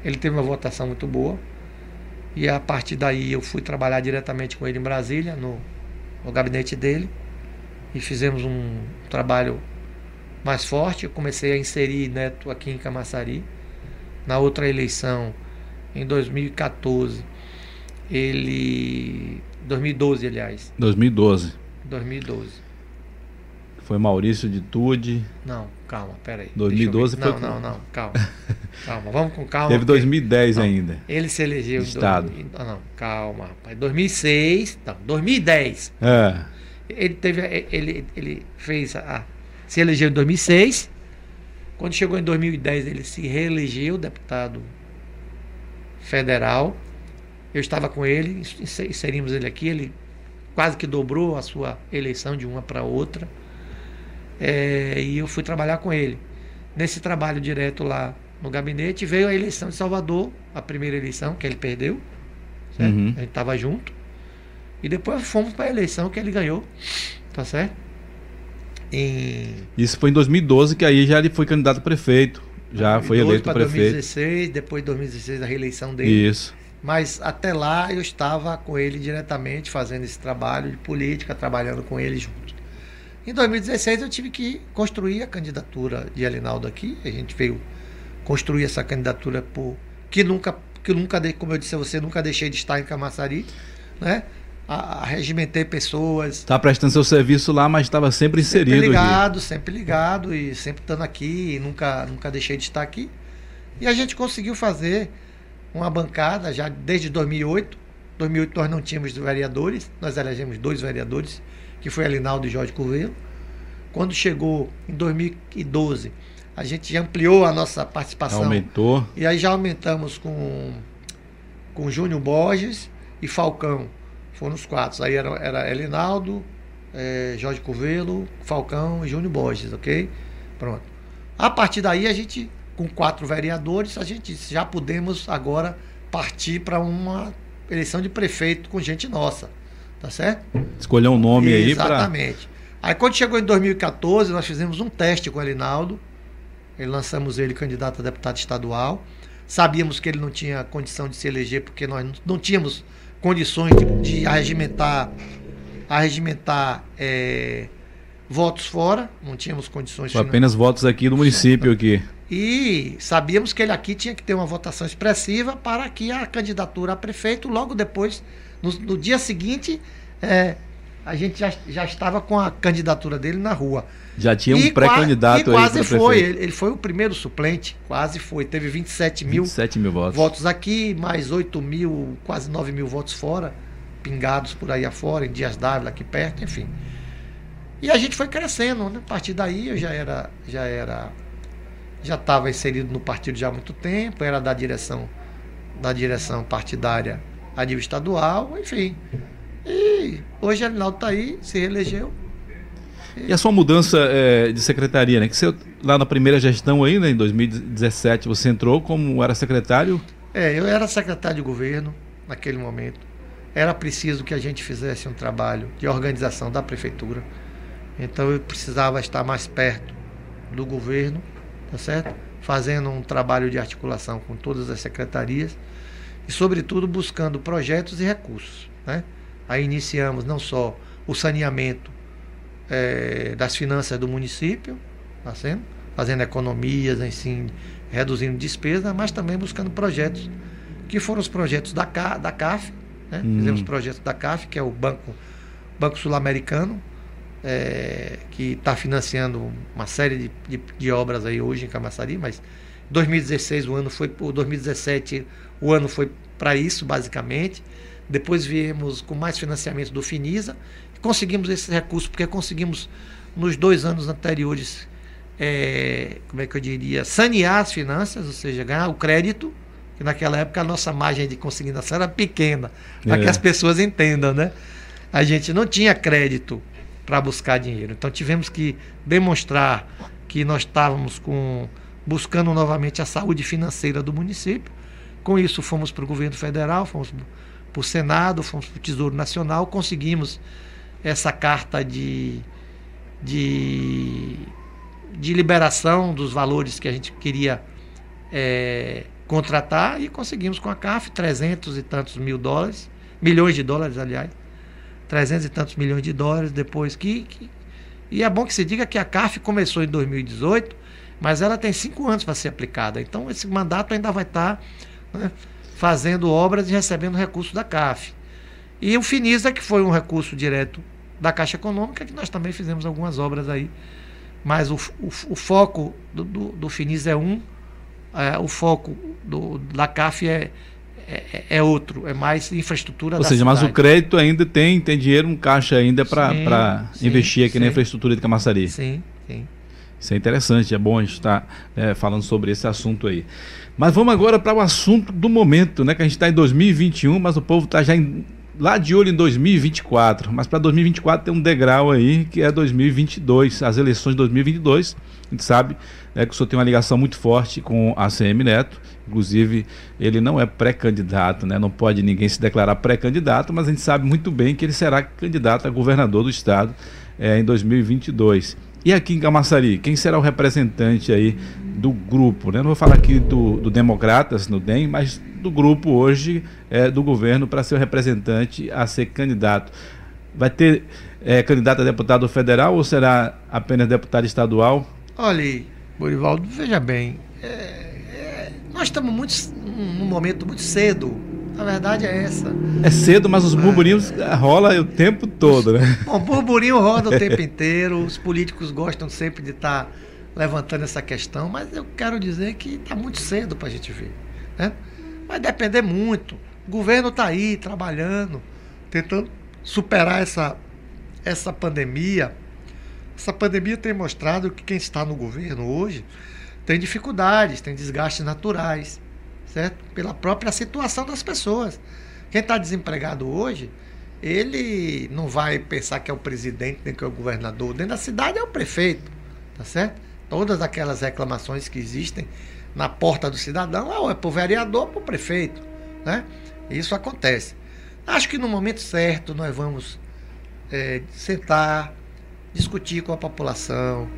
B: Ele teve uma votação muito boa. E a partir daí eu fui trabalhar diretamente com ele em Brasília, no no gabinete dele e fizemos um trabalho mais forte. Eu comecei a inserir Neto aqui em Camaçari. Na outra eleição, em 2014, ele. 2012, aliás.
A: 2012.
B: 2012.
A: Foi Maurício de Tude.
B: Não, calma, peraí.
A: 2012
B: foi. Não, não, não, calma. <laughs> calma, vamos com calma.
A: Teve 2010 não, ainda.
B: Ele se elegeu Estado. em. Não, não, calma, rapaz. 2006, não, 2010. É. Ele teve. Ele, ele fez a. Se elegeu em 2006. Quando chegou em 2010, ele se reelegeu deputado federal. Eu estava com ele, inserimos ele aqui. Ele quase que dobrou a sua eleição de uma para outra. É, e eu fui trabalhar com ele. Nesse trabalho direto lá no gabinete, veio a eleição de Salvador, a primeira eleição que ele perdeu. Uhum. A gente estava junto. E depois fomos para a eleição que ele ganhou. Tá certo?
A: Em... Isso foi em 2012, que aí já ele foi candidato a prefeito. Já foi eleito prefeito.
B: 2016, depois de 2016 a reeleição dele.
A: Isso.
B: Mas até lá eu estava com ele diretamente fazendo esse trabalho de política, trabalhando com ele junto. Em 2016 eu tive que construir a candidatura de Alinaldo aqui. A gente veio construir essa candidatura por que nunca, que nunca, como eu disse a você, nunca deixei de estar em Camaçari, né? A, a regimentei pessoas.
A: Está prestando seu serviço lá, mas estava sempre inserido.
B: Sempre ligado, aqui. sempre ligado e sempre estando aqui. E nunca, nunca deixei de estar aqui. E a gente conseguiu fazer uma bancada já desde 2008. 2008 nós não tínhamos vereadores, nós elegemos dois vereadores que foi Alinaldo e Jorge Curvelo. Quando chegou em 2012, a gente ampliou a nossa participação.
A: Aumentou.
B: E aí já aumentamos com, com Júnior Borges e Falcão. Foram os quatro. Aí era, era Elinaldo, é, Jorge Curvelo, Falcão e Júnior Borges, ok? Pronto. A partir daí, a gente, com quatro vereadores, a gente já podemos agora partir para uma eleição de prefeito com gente nossa. Tá certo?
A: Escolher um nome Exatamente. aí
B: para. Exatamente. Aí quando chegou em 2014, nós fizemos um teste com o Elinaldo. Ele lançamos ele candidato a deputado estadual. Sabíamos que ele não tinha condição de se eleger porque nós não tínhamos condições de, de arregimentar, arregimentar é, votos fora, não tínhamos condições.
A: Apenas votos aqui do município aqui. <laughs>
B: E sabíamos que ele aqui tinha que ter uma votação expressiva para que a candidatura a prefeito logo depois no, no dia seguinte, é, a gente já, já estava com a candidatura dele na rua.
A: Já tinha um pré-candidato
B: aí. Quase foi. Ele, ele, foi o primeiro suplente, quase foi. Teve 27 mil,
A: 27 mil votos.
B: votos aqui, mais 8 mil, quase 9 mil votos fora, pingados por aí afora, em Dias Dávila, aqui perto, enfim. E a gente foi crescendo, né? A partir daí eu já era, já era já estava inserido no partido já há muito tempo, era da direção da direção partidária a nível estadual, enfim. E hoje Arinaldo está aí, se reelegeu.
A: E... e a sua mudança é, de secretaria, né? Que você, lá na primeira gestão aí, né, em 2017, você entrou como era secretário?
B: É, eu era secretário de governo naquele momento. Era preciso que a gente fizesse um trabalho de organização da prefeitura. Então eu precisava estar mais perto do governo, tá certo? Fazendo um trabalho de articulação com todas as secretarias e, sobretudo, buscando projetos e recursos. Né? Aí iniciamos não só o saneamento é, das finanças do município, tá sendo? fazendo economias, assim, reduzindo despesas, mas também buscando projetos, que foram os projetos da, da CAF, né? Hum. fizemos projetos da CAF, que é o Banco, Banco Sul-Americano, é, que está financiando uma série de, de, de, obras aí hoje em Camaçari, mas 2016 o ano foi, o 2017 o ano foi para isso basicamente. Depois viemos com mais financiamento do Finisa. Conseguimos esse recurso porque conseguimos, nos dois anos anteriores, é, como é que eu diria, sanear as finanças, ou seja, ganhar o crédito, que naquela época a nossa margem de consignação era pequena, para é. que as pessoas entendam, né? A gente não tinha crédito para buscar dinheiro. Então tivemos que demonstrar que nós estávamos com, buscando novamente a saúde financeira do município com isso, fomos para o governo federal, fomos para o Senado, fomos para o Tesouro Nacional, conseguimos essa carta de, de, de liberação dos valores que a gente queria é, contratar e conseguimos com a CAF 300 e tantos mil dólares, milhões de dólares, aliás, 300 e tantos milhões de dólares depois que, que e é bom que se diga que a CAF começou em 2018, mas ela tem cinco anos para ser aplicada. Então esse mandato ainda vai estar tá né, fazendo obras e recebendo recursos da CAF. E o Finisa, que foi um recurso direto da Caixa Econômica, que nós também fizemos algumas obras aí. Mas o, o, o foco do, do, do Finisa é um, é, o foco do, da CAF é, é, é, outro, é mais infraestrutura
A: Ou seja, cidade. mas o crédito ainda tem, tem dinheiro, um caixa ainda para investir aqui sim. na infraestrutura de Camaçari.
B: Sim, sim.
A: Isso é interessante, é bom a gente estar é, falando sobre esse assunto aí. Mas vamos agora para o assunto do momento, né? Que a gente está em 2021, mas o povo está já em, lá de olho em 2024. Mas para 2024 tem um degrau aí que é 2022, as eleições de 2022. A gente sabe né, que o senhor tem uma ligação muito forte com a CM Neto. Inclusive, ele não é pré-candidato, né? Não pode ninguém se declarar pré-candidato, mas a gente sabe muito bem que ele será candidato a governador do estado é, em 2022. E aqui em Camaçari, quem será o representante aí do grupo? Né? Não vou falar aqui do, do Democratas, no DEM, mas do grupo hoje é, do governo para ser o representante a ser candidato. Vai ter é, candidato a deputado federal ou será apenas deputado estadual?
B: Olha, Borivaldo, veja bem, é, é, nós estamos muito, num momento muito cedo a verdade é essa.
A: É cedo, mas os burburinhos é. rolam o tempo todo, né? <laughs>
B: Bom, burburinho roda o tempo inteiro, os políticos gostam sempre de estar tá levantando essa questão, mas eu quero dizer que está muito cedo para a gente ver. Né? Vai depender muito. O governo está aí trabalhando, tentando superar essa, essa pandemia. Essa pandemia tem mostrado que quem está no governo hoje tem dificuldades, tem desgastes naturais certo? Pela própria situação das pessoas. Quem está desempregado hoje, ele não vai pensar que é o presidente, nem que é o governador. Dentro da cidade é o prefeito, tá certo? Todas aquelas reclamações que existem na porta do cidadão, ou é para o vereador para o prefeito, né? Isso acontece. Acho que no momento certo nós vamos é, sentar, discutir com a população,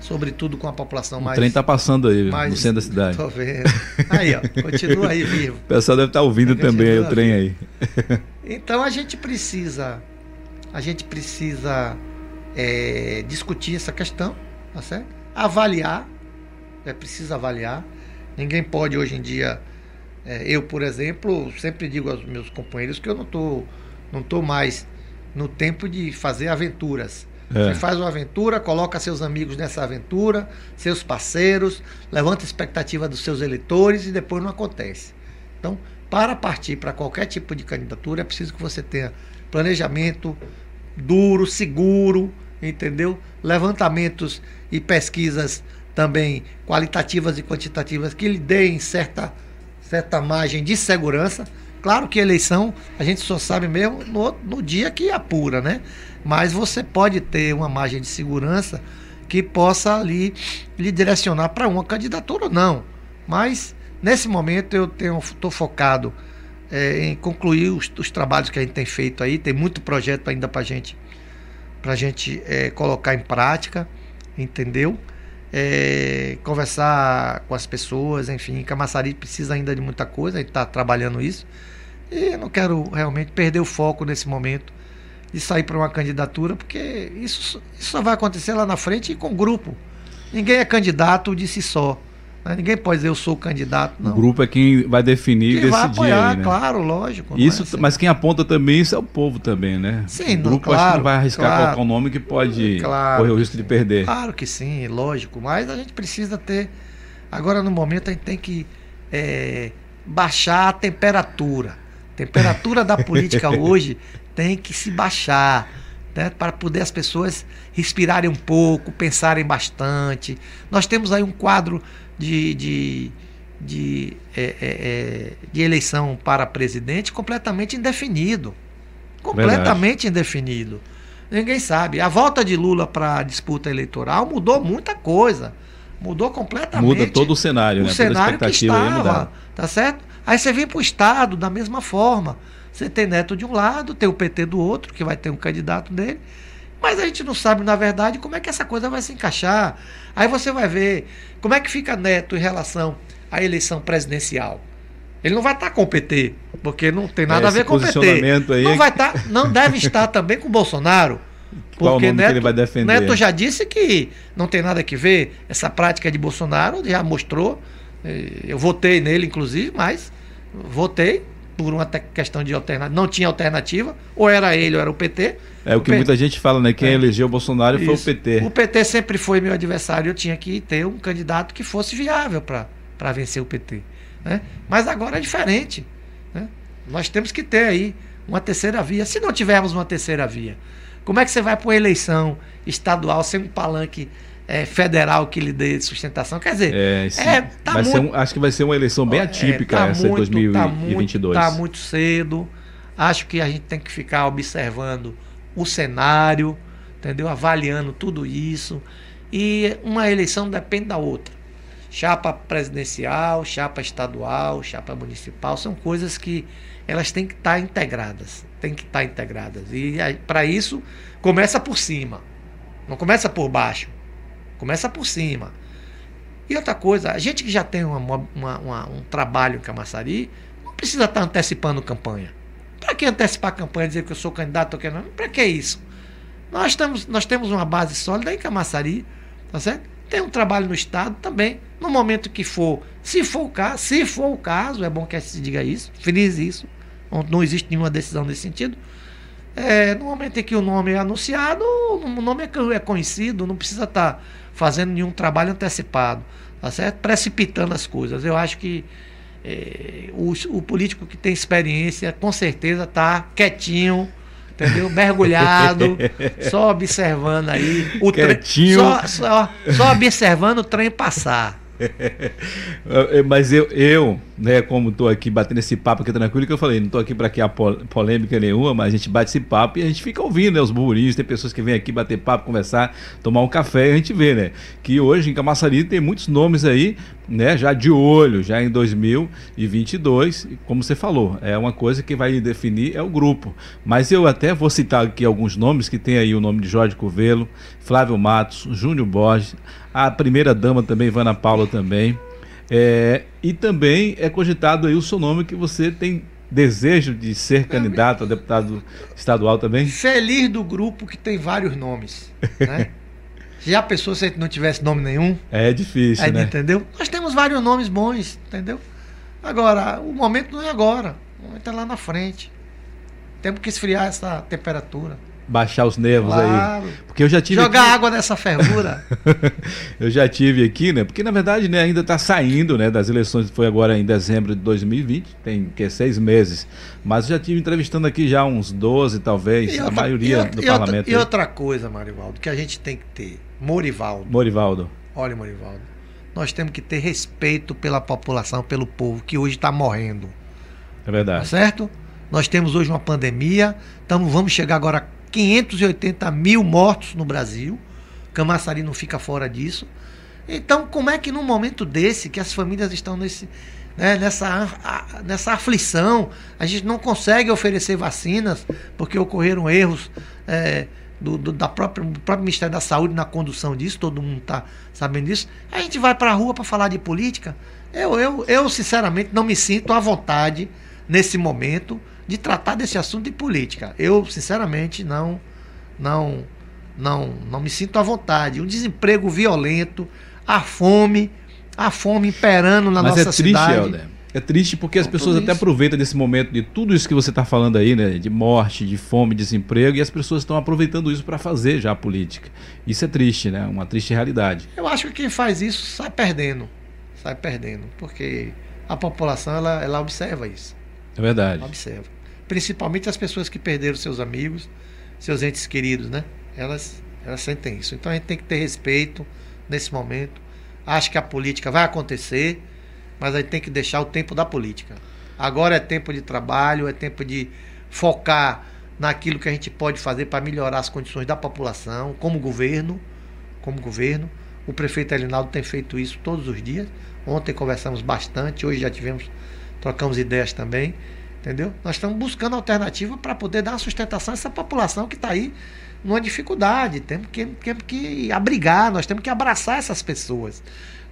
B: sobretudo com a população mais.
A: O trem está passando aí, mais, no centro da cidade. <laughs>
B: Tô vendo. Aí, ó, continua aí vivo. <laughs>
A: O pessoal deve estar tá ouvindo também aí, o trem aí. <laughs>
B: Então a gente precisa, a gente precisa é, discutir essa questão, tá certo? Avaliar, é preciso avaliar. Ninguém pode hoje em dia, é, eu por exemplo, sempre digo aos meus companheiros que eu não tô, não tô mais no tempo de fazer aventuras é. Você faz uma aventura, coloca seus amigos nessa aventura, seus parceiros, levanta a expectativa dos seus eleitores e depois não acontece. Então, para partir para qualquer tipo de candidatura, é preciso que você tenha planejamento duro, seguro, entendeu? Levantamentos e pesquisas também qualitativas e quantitativas que lhe deem certa, certa margem de segurança. Claro que eleição a gente só sabe mesmo no, no dia que apura, né? Mas você pode ter uma margem de segurança que possa ali lhe direcionar para uma candidatura ou não. Mas nesse momento eu estou focado é, em concluir os, os, trabalhos que a gente tem feito aí. Tem muito projeto ainda para gente, a gente é, colocar em prática, entendeu? É, conversar com as pessoas, enfim, Camaçari precisa ainda de muita coisa, a gente está trabalhando isso. E eu não quero realmente perder o foco nesse momento de sair para uma candidatura, porque isso, isso só vai acontecer lá na frente e com grupo. Ninguém é candidato de si só. Né? Ninguém pode dizer eu sou candidato. Não.
A: O grupo é quem vai definir
B: quem
A: vai apoiar,
B: aí, né? claro, lógico.
A: Isso, é assim. Mas quem aponta também isso é o povo também, né?
B: Sim,
A: o grupo
B: claro,
A: acho que não vai arriscar
B: claro,
A: colocar um nome que pode claro, correr o risco de perder.
B: Claro que sim, lógico. Mas a gente precisa ter. Agora, no momento, a gente tem que é, baixar a temperatura. Temperatura da política <laughs> hoje tem que se baixar. Né, para poder as pessoas respirarem um pouco, pensarem bastante. Nós temos aí um quadro de, de, de, é, é, é, de eleição para presidente completamente indefinido. Completamente Verdade. indefinido. Ninguém sabe. A volta de Lula para a disputa eleitoral mudou muita coisa. Mudou completamente.
A: Muda todo o cenário,
B: o
A: né?
B: cenário que estava, tá certo? Aí você vem para o Estado da mesma forma. Você tem Neto de um lado, tem o PT do outro, que vai ter um candidato dele. Mas a gente não sabe, na verdade, como é que essa coisa vai se encaixar. Aí você vai ver como é que fica Neto em relação à eleição presidencial. Ele não vai estar com o PT, porque não tem nada Esse a ver com o PT.
A: Aí...
B: Não vai estar, não deve estar também com o Bolsonaro.
A: Porque Neto?
B: Neto já disse que não tem nada que ver. Essa prática de Bolsonaro já mostrou. Eh, eu votei nele, inclusive, mas votei por uma questão de alternativa. Não tinha alternativa, ou era ele ou era o PT.
A: É o que muita gente fala, né? Quem é. elegeu o Bolsonaro Isso. foi o PT.
B: O PT sempre foi meu adversário, eu tinha que ter um candidato que fosse viável para vencer o PT. Né? Mas agora é diferente. Né? Nós temos que ter aí uma terceira via. Se não tivermos uma terceira via, como é que você vai para uma eleição estadual sem um palanque é, federal que lhe dê sustentação. Quer dizer,
A: é, é tá muito, um, acho que vai ser uma eleição bem é, atípica tá essa muito, de 2022.
B: Está muito, tá muito cedo. Acho que a gente tem que ficar observando o cenário, entendeu? Avaliando tudo isso. E uma eleição depende da outra. Chapa presidencial, chapa estadual, chapa municipal, são coisas que elas têm que estar tá integradas. Têm que estar tá integradas. E para isso, começa por cima. Não começa por baixo. Começa por cima. E outra coisa, a gente que já tem uma, uma, uma, um trabalho em Camaçari, não precisa estar antecipando campanha. Para que antecipar campanha, dizer que eu sou candidato ou não? Para que isso? Nós, estamos, nós temos uma base sólida em Camaçari, tá certo? Tem um trabalho no Estado também. No momento que for, se for o caso, se for o caso, é bom que se diga isso, frise isso. Não, existe nenhuma decisão nesse sentido. É, no momento em que o nome é anunciado, o nome é, é conhecido, não precisa estar fazendo nenhum trabalho antecipado, tá certo? Precipitando as coisas. Eu acho que é, o, o, político que tem experiência, com certeza, está quietinho, entendeu? Mergulhado, <laughs> só observando aí
A: o quietinho.
B: trem. Só, só, só observando o trem passar.
A: Mas eu, eu, né, como estou aqui batendo esse papo aqui tranquilo, que eu falei, não estou aqui para criar polêmica nenhuma, mas a gente bate esse papo e a gente fica ouvindo né, os burburinhos, tem pessoas que vêm aqui bater papo, conversar, tomar um café, e a gente vê, né, que hoje em Camaçari tem muitos nomes aí, né, já de olho, já em 2022, como você falou, é uma coisa que vai definir é o grupo. Mas eu até vou citar aqui alguns nomes que tem aí o nome de Jorge Covelo, Flávio Matos, Júnior Borges, a primeira dama também, Ivana Paula também. É, e também é cogitado aí o seu nome que você tem desejo de ser candidato a deputado estadual também?
B: Feliz do grupo que tem vários nomes. Né? <laughs> Já pensou se a gente não tivesse nome nenhum?
A: É difícil, né?
B: Entendeu? Nós temos vários nomes bons, entendeu? Agora, o momento não é agora. O momento é lá na frente. Temos que esfriar essa temperatura
A: baixar os nervos claro. aí.
B: Porque eu já tive jogar aqui... água nessa fervura. <laughs>
A: eu já tive aqui, né? Porque na verdade, né, ainda está saindo, né, das eleições foi agora em dezembro de 2020, tem que seis meses. Mas eu já tive entrevistando aqui já uns 12 talvez, outra, a maioria do
B: e
A: parlamento.
B: Outra, e outra coisa, Marivaldo, que a gente tem que ter, Morivaldo.
A: Morivaldo.
B: Olha, Morivaldo, nós temos que ter respeito pela população, pelo povo que hoje está morrendo.
A: É verdade. Tá
B: certo? Nós temos hoje uma pandemia, tamo, vamos chegar agora 580 mil mortos no Brasil. Camaçari não fica fora disso. Então, como é que num momento desse, que as famílias estão nesse, né, nessa, nessa aflição, a gente não consegue oferecer vacinas porque ocorreram erros é, do, do, da própria, do próprio Ministério da Saúde na condução disso, todo mundo está sabendo disso. A gente vai para a rua para falar de política. Eu, eu, eu, sinceramente, não me sinto à vontade nesse momento de tratar desse assunto de política. Eu, sinceramente, não, não, não, não me sinto à vontade. Um desemprego violento, a fome, a fome imperando na Mas é nossa é triste, cidade. Helder.
A: É triste porque as pessoas até aproveitam desse momento de tudo isso que você está falando aí, né? De morte, de fome, desemprego, e as pessoas estão aproveitando isso para fazer já a política. Isso é triste, né? Uma triste realidade.
B: Eu acho que quem faz isso sai perdendo. Sai perdendo. Porque a população ela, ela observa isso.
A: É verdade. Ela
B: observa. Principalmente as pessoas que perderam seus amigos, seus entes queridos, né? Elas, elas sentem isso. Então a gente tem que ter respeito nesse momento. Acho que a política vai acontecer, mas a gente tem que deixar o tempo da política. Agora é tempo de trabalho, é tempo de focar naquilo que a gente pode fazer para melhorar as condições da população, como governo, como governo. O prefeito Elinaldo tem feito isso todos os dias. Ontem conversamos bastante, hoje já tivemos, trocamos ideias também, entendeu? Nós estamos buscando alternativa para poder dar sustentação a essa população que está aí numa dificuldade. Temos que, temos que abrigar, nós temos que abraçar essas pessoas.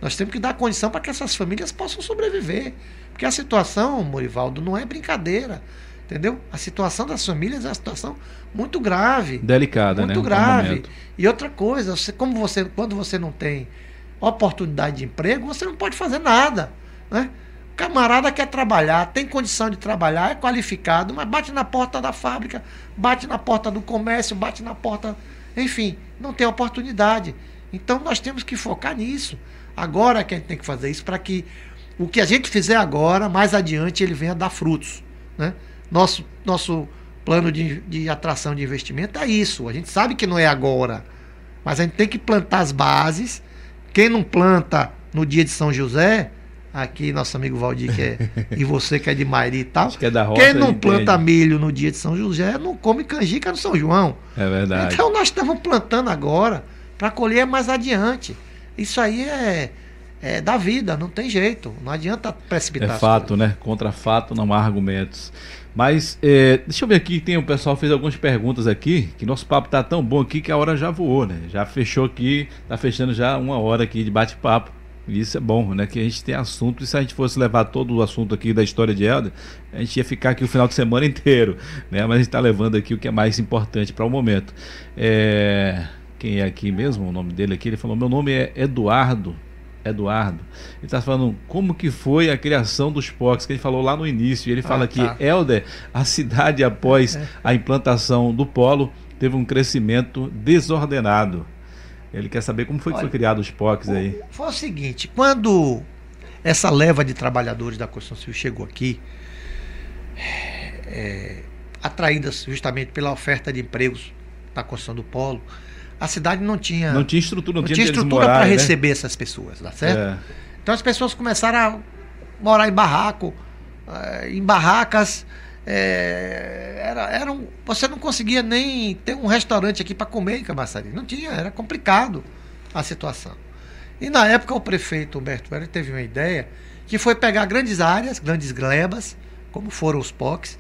B: Nós temos que dar condição para que essas famílias possam sobreviver. Porque a situação, Morivaldo, não é brincadeira. Entendeu? A situação das famílias é uma situação muito grave.
A: Delicada,
B: muito
A: né?
B: Muito grave. E outra coisa, você, como você, quando você não tem oportunidade de emprego, você não pode fazer nada. Né? Camarada quer trabalhar, tem condição de trabalhar, é qualificado, mas bate na porta da fábrica, bate na porta do comércio, bate na porta. Enfim, não tem oportunidade. Então nós temos que focar nisso. Agora que a gente tem que fazer isso para que o que a gente fizer agora, mais adiante, ele venha dar frutos. Né? Nosso, nosso plano de, de atração de investimento é isso. A gente sabe que não é agora, mas a gente tem que plantar as bases. Quem não planta no dia de São José, aqui nosso amigo Valdir que é, e você que é de Mairi e tal.
A: É roça,
B: Quem não planta milho no dia de São José não come canjica no São João.
A: É verdade.
B: Então nós estamos plantando agora para colher mais adiante. Isso aí é, é da vida, não tem jeito. Não adianta precipitar.
A: É fato, né? Contra fato não há argumentos. Mas é, deixa eu ver aqui, tem o pessoal fez algumas perguntas aqui, que nosso papo tá tão bom aqui que a hora já voou, né? Já fechou aqui, tá fechando já uma hora aqui de bate-papo. Isso é bom, né? Que a gente tem assunto. E se a gente fosse levar todo o assunto aqui da história de Helder, a gente ia ficar aqui o final de semana <laughs> inteiro, né? Mas a gente está levando aqui o que é mais importante para o momento. É... Quem é aqui mesmo? O nome dele aqui? Ele falou: Meu nome é Eduardo. Eduardo. Ele está falando como que foi a criação dos POCs, que ele falou lá no início. Ele fala ah, tá. que Helder, a cidade após é. a implantação do polo, teve um crescimento desordenado. Ele quer saber como foi Olha, que foi criado os POCs aí.
B: Foi o seguinte, quando essa leva de trabalhadores da construção civil chegou aqui, é, atraídas justamente pela oferta de empregos da construção do polo, a cidade não tinha
A: não tinha estrutura, não,
B: não
A: tinha,
B: estrutura para né? receber essas pessoas, tá certo? É. Então as pessoas começaram a morar em barraco, eh, em barracas é, era, era um, você não conseguia nem ter um restaurante aqui para comer em Camaçari. Não tinha, era complicado a situação. E na época o prefeito Humberto Velho teve uma ideia que foi pegar grandes áreas, grandes glebas, como foram os POCs,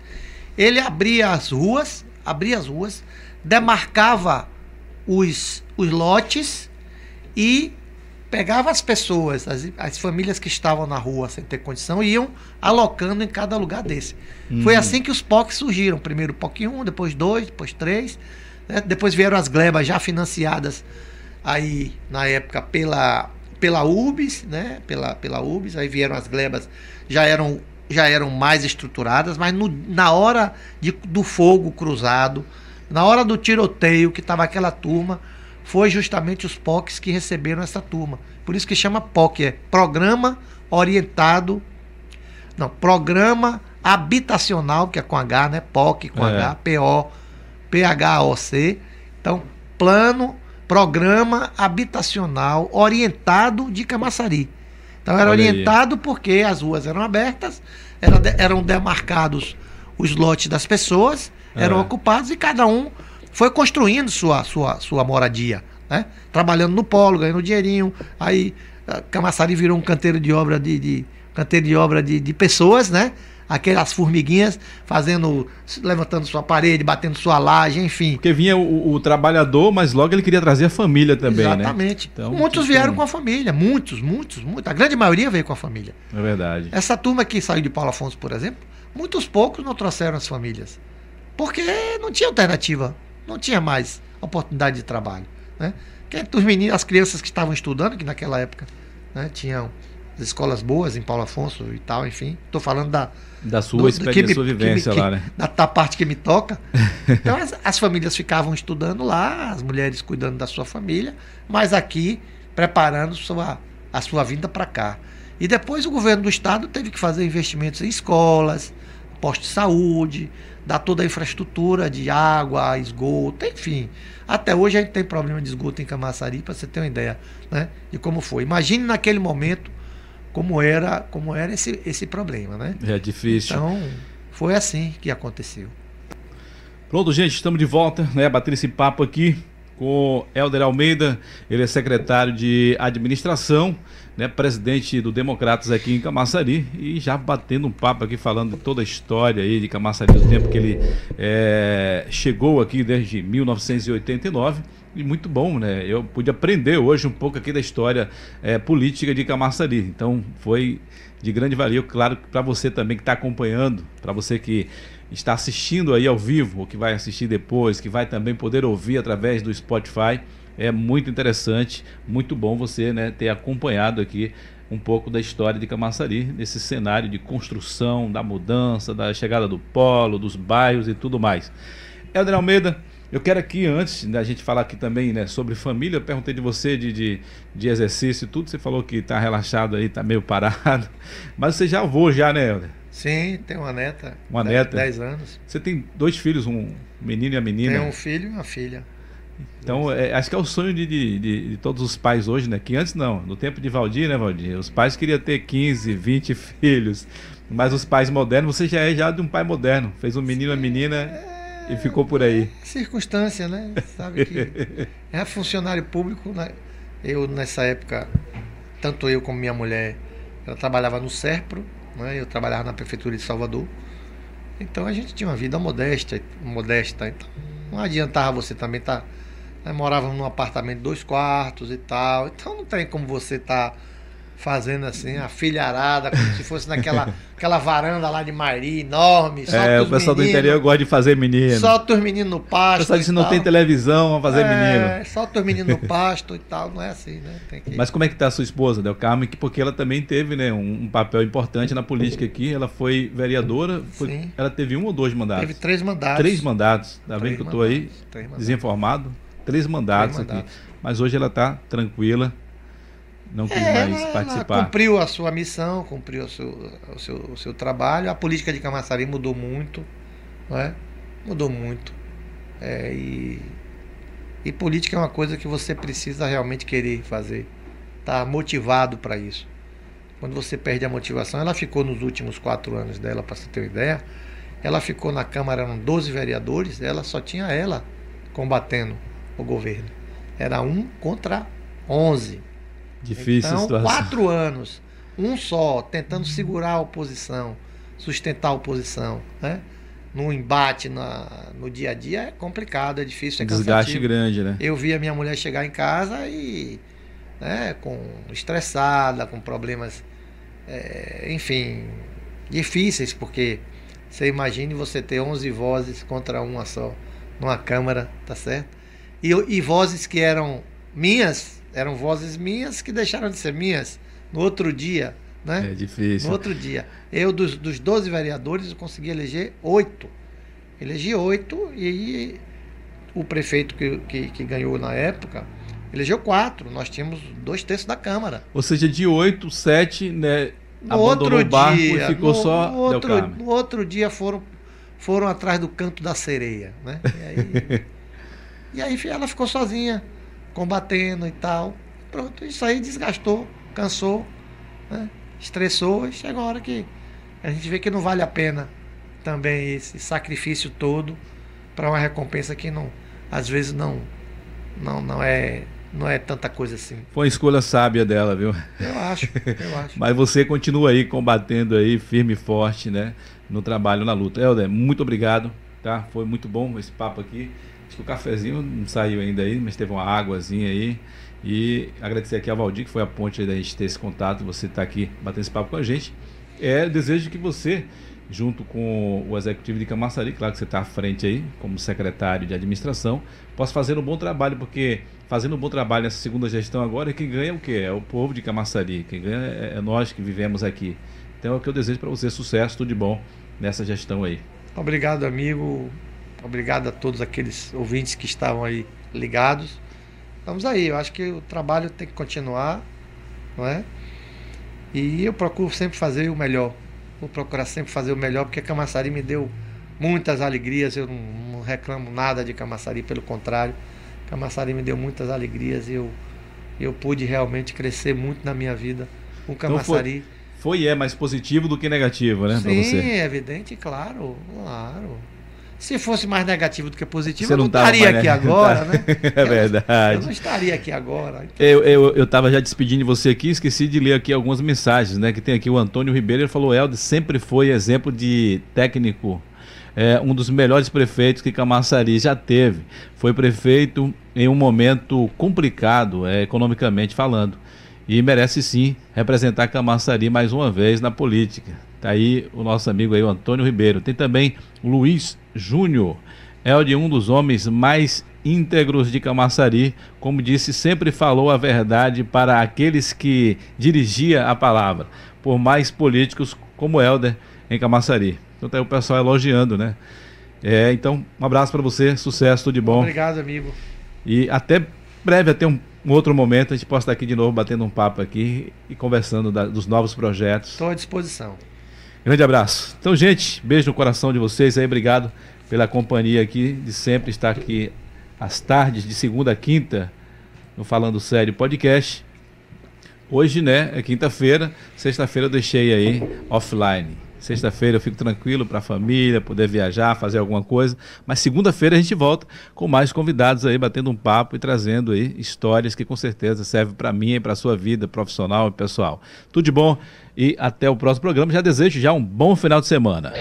B: ele abria as ruas, abria as ruas, demarcava os, os lotes e pegava as pessoas, as, as famílias que estavam na rua sem ter condição, e iam alocando em cada lugar desse. Hum. Foi assim que os POCs surgiram. Primeiro POC 1, depois 2, depois 3. Né? Depois vieram as glebas já financiadas aí na época pela, pela UBS, né? Pela, pela UBS, aí vieram as glebas, já eram, já eram mais estruturadas, mas no, na hora de, do fogo cruzado, na hora do tiroteio, que estava aquela turma, foi justamente os POCs que receberam essa turma. Por isso que chama POC, é Programa Orientado. Não, Programa Habitacional, que é com H, né? POC com é. H, P-O, P-H-O-C. Então, Plano Programa Habitacional Orientado de Camaçari. Então era Olha orientado aí. porque as ruas eram abertas, era, eram demarcados os lotes das pessoas, eram é. ocupados e cada um foi construindo sua, sua, sua moradia, né? Trabalhando no polo, ganhando dinheirinho. Aí Camaçari virou um canteiro de obra de, de canteiro de obra de, de pessoas, né? aquelas formiguinhas fazendo, levantando sua parede, batendo sua laje, enfim.
A: Porque vinha o, o trabalhador, mas logo ele queria trazer a família também,
B: Exatamente. né? Exatamente. Então, muitos vieram tem... com a família, muitos, muitos, muitos. A grande maioria veio com a família.
A: É verdade.
B: Essa turma que saiu de Paulo Afonso, por exemplo, muitos poucos não trouxeram as famílias. Porque não tinha alternativa, não tinha mais oportunidade de trabalho, né? Que os meninos, as crianças que estavam estudando, que naquela época né, tinham escolas boas em Paulo Afonso e tal, enfim. Estou falando da,
A: da sua do, experiência, me, sua vivência
B: me,
A: lá, né?
B: Da, da, parte que me toca. <laughs> Então as, as, famílias ficavam estudando lá, as mulheres cuidando da sua família, mas aqui preparando sua, a sua vinda para cá. E depois o governo do estado teve que fazer investimentos em escolas, postos de saúde, dar toda a infraestrutura de água, esgoto, enfim. Até hoje a gente tem problema de esgoto em Camaçari, para você ter uma ideia né, de como foi. Imagine naquele momento como era, como era esse, esse problema, né?
A: É difícil.
B: Então, foi assim que aconteceu.
A: Pronto, gente, estamos de volta, né? Bater esse papo aqui com Helder Almeida, ele é secretário de administração, né, presidente do Democratas aqui em Camaçari e já batendo um papo aqui falando de toda a história aí de Camaçari, do tempo que ele é, chegou aqui desde 1989 e muito bom, né? Eu pude aprender hoje um pouco aqui da história é, política de Camaçari. Então foi de grande valia, claro, para você também que está acompanhando, para você que está assistindo aí ao vivo, ou que vai assistir depois, que vai também poder ouvir através do Spotify. É muito interessante, muito bom você né, ter acompanhado aqui um pouco da história de Camaçari, nesse cenário de construção, da mudança, da chegada do polo, dos bairros e tudo mais. Helder Almeida, eu quero aqui, antes da gente falar aqui também né, sobre família, eu perguntei de você de, de, de exercício e tudo, você falou que está relaxado aí, está meio parado, <laughs> mas você já avô já, né, Helder?
B: Sim, tem uma neta.
A: Uma neta?
B: 10 anos.
A: Você tem dois filhos, um menino e a menina?
B: Tem um filho e uma filha.
A: Então, é, acho que é o sonho de, de, de, de, todos os pais hoje, né? Que antes não, no tempo de Valdir, né, Valdir? Os pais queriam ter 15, 20 filhos. Mas os pais modernos, você já é já de um pai moderno. Fez um menino e uma menina. É e ficou por aí.
B: Circunstância, né? Sabe que <laughs> é funcionário público, né? Eu nessa época, tanto eu como minha mulher, ela trabalhava no Serpro, né? Eu trabalhava na prefeitura de Salvador. Então a gente tinha uma vida modesta, modesta. Então não adiantava você também estar. Tá, né? Morávamos num apartamento dois quartos e tal. Então não tem como você estar. Tá fazendo assim, a filharada, como se fosse naquela <laughs> aquela varanda lá de Mari, enorme.
A: é, o pessoal meninos, do interior gosta de fazer menino.
B: Solta os meninos no pasto. O
A: pessoal disse não tem televisão, vamos fazer é, menino.
B: Solta os meninos no pasto e tal, não é assim, né?
A: Que... Mas como é que tá a sua esposa, Del Carmen? Porque ela também teve né, um, papel importante na política aqui. Ela foi vereadora. Foi. Ela teve um ou dois mandatos?
B: Teve três mandatos.
A: Três mandatos. Tá vendo que eu tô aí desinformado? Três mandatos, três mandatos aqui. Mas hoje ela tá tranquila não quis é, mais participar.
B: Ela cumpriu a sua missão, cumpriu o seu, o seu, o seu trabalho. A política de Camaçari mudou muito, não é? Mudou muito. É, e, e política é uma coisa que você precisa realmente querer fazer. Tá motivado para isso. Quando você perde a motivação, ela ficou nos últimos quatro anos dela, para você ter uma ideia. Ela ficou na Câmara, eram 12 vereadores, ela só tinha ela combatendo o governo. Era um contra 11.
A: Difícil
B: então,
A: situação.
B: quatro anos, um só, tentando segurar a oposição, sustentar a oposição, né? no embate na, no dia a dia é complicado, é difícil, é
A: Desgaste grande, né?
B: Eu vi a minha mulher chegar em casa e né, com estressada, com problemas, é, enfim, difíceis, porque você imagine você ter 11 vozes contra uma só numa câmara, tá certo? E, e vozes que eram minhas eram vozes minhas que deixaram de ser minhas no outro dia. Né?
A: É difícil.
B: No outro dia. Eu, dos, dos 12 vereadores, eu consegui eleger oito. Elegi oito e o prefeito que, que, que, ganhou na época elegeu quatro. Nós tínhamos dois terços da Câmara.
A: Ou seja, de oito, sete, né? No abandonou o barco dia, e ficou
B: no,
A: só.
B: No outro, no outro dia foram, foram atrás do canto da sereia. Né? E aí, <laughs> e aí ela ficou sozinha combatendo e tal. Pronto, isso aí desgastou, cansou, né? estressou e chega a hora que a gente vê que não vale a pena também esse sacrifício todo para uma recompensa que não, às vezes não, não, não é não é tanta coisa assim.
A: Foi uma escolha sábia dela, viu?
B: Eu acho, eu <laughs> acho.
A: Mas você continua aí combatendo aí, firme e forte, né? No trabalho, na luta. Helder, muito obrigado, tá? Foi muito bom esse papo aqui. Acho que o cafezinho não saiu ainda aí, mas teve uma águazinha aí. E agradecer aqui ao Valdir, que foi a ponte da gente ter esse contato, você estar tá aqui batendo esse papo com a gente. É, desejo que você junto com o executivo de Camaçari, claro que você está à frente aí, como secretário de administração, possa fazer um bom trabalho, porque fazendo um bom trabalho nessa segunda gestão agora, quem ganha é o quê? É o povo de Camaçari, quem ganha é, é nós que vivemos aqui. Então é o que eu desejo para você, sucesso, tudo de bom nessa gestão aí.
B: Obrigado, amigo. Obrigado a todos aqueles ouvintes que estavam aí ligados. Vamos aí, eu acho que o trabalho tem que continuar, não é? E eu procuro sempre fazer o melhor Vou procurar sempre fazer o melhor, porque Camaçari me deu muitas alegrias. Eu não, não reclamo nada de Camaçari, pelo contrário. Camaçari me deu muitas alegrias e eu, eu pude realmente crescer muito na minha vida com Camaçari.
A: Então foi, foi e é mais positivo do que negativo, né?
B: Sim, é evidente, claro, claro. Se fosse mais negativo do que positivo,
A: Você
B: eu não,
A: não
B: estaria
A: aqui
B: agora, né? <laughs>
A: É verdade.
B: Eu não estaria aqui agora.
A: Então... Eu, eu, eu tava já despedindo de você aqui, esqueci de ler aqui algumas mensagens, né? Que tem aqui o Antônio Ribeiro, ele falou, Helder sempre foi exemplo de técnico, é, um dos melhores prefeitos que Camaçari já teve. Foi prefeito em um momento complicado, é, economicamente falando. E merece sim representar Camaçari mais uma vez na política. Tá aí o nosso amigo aí, o Antônio Ribeiro. Tem também o Luiz Júnior. É de um dos homens mais íntegros de Camaçari. Como disse, sempre falou a verdade para aqueles que dirigia a palavra. Por mais políticos como Helder em Camaçari. Então tá aí o pessoal elogiando, né? É, então, um abraço para você, sucesso, tudo de bom.
B: Obrigado, amigo.
A: E até breve, até um, um, outro momento, a gente possa estar aqui de novo batendo um papo aqui e conversando da, dos novos projetos.
B: Estou à disposição.
A: Grande abraço. Então, gente, beijo no coração de vocês aí. Obrigado pela companhia aqui, de sempre estar aqui às tardes, de segunda a quinta, no Falando Sério Podcast. Hoje, né, é quinta-feira. Sexta-feira eu deixei aí offline. Sexta-feira eu fico tranquilo para a família, poder viajar, fazer alguma coisa. Mas segunda-feira a gente volta com mais convidados aí, batendo um papo e trazendo aí histórias que com certeza servem para mim e para a sua vida profissional e pessoal. Tudo de bom e até o próximo programa. Já desejo já um bom final de semana.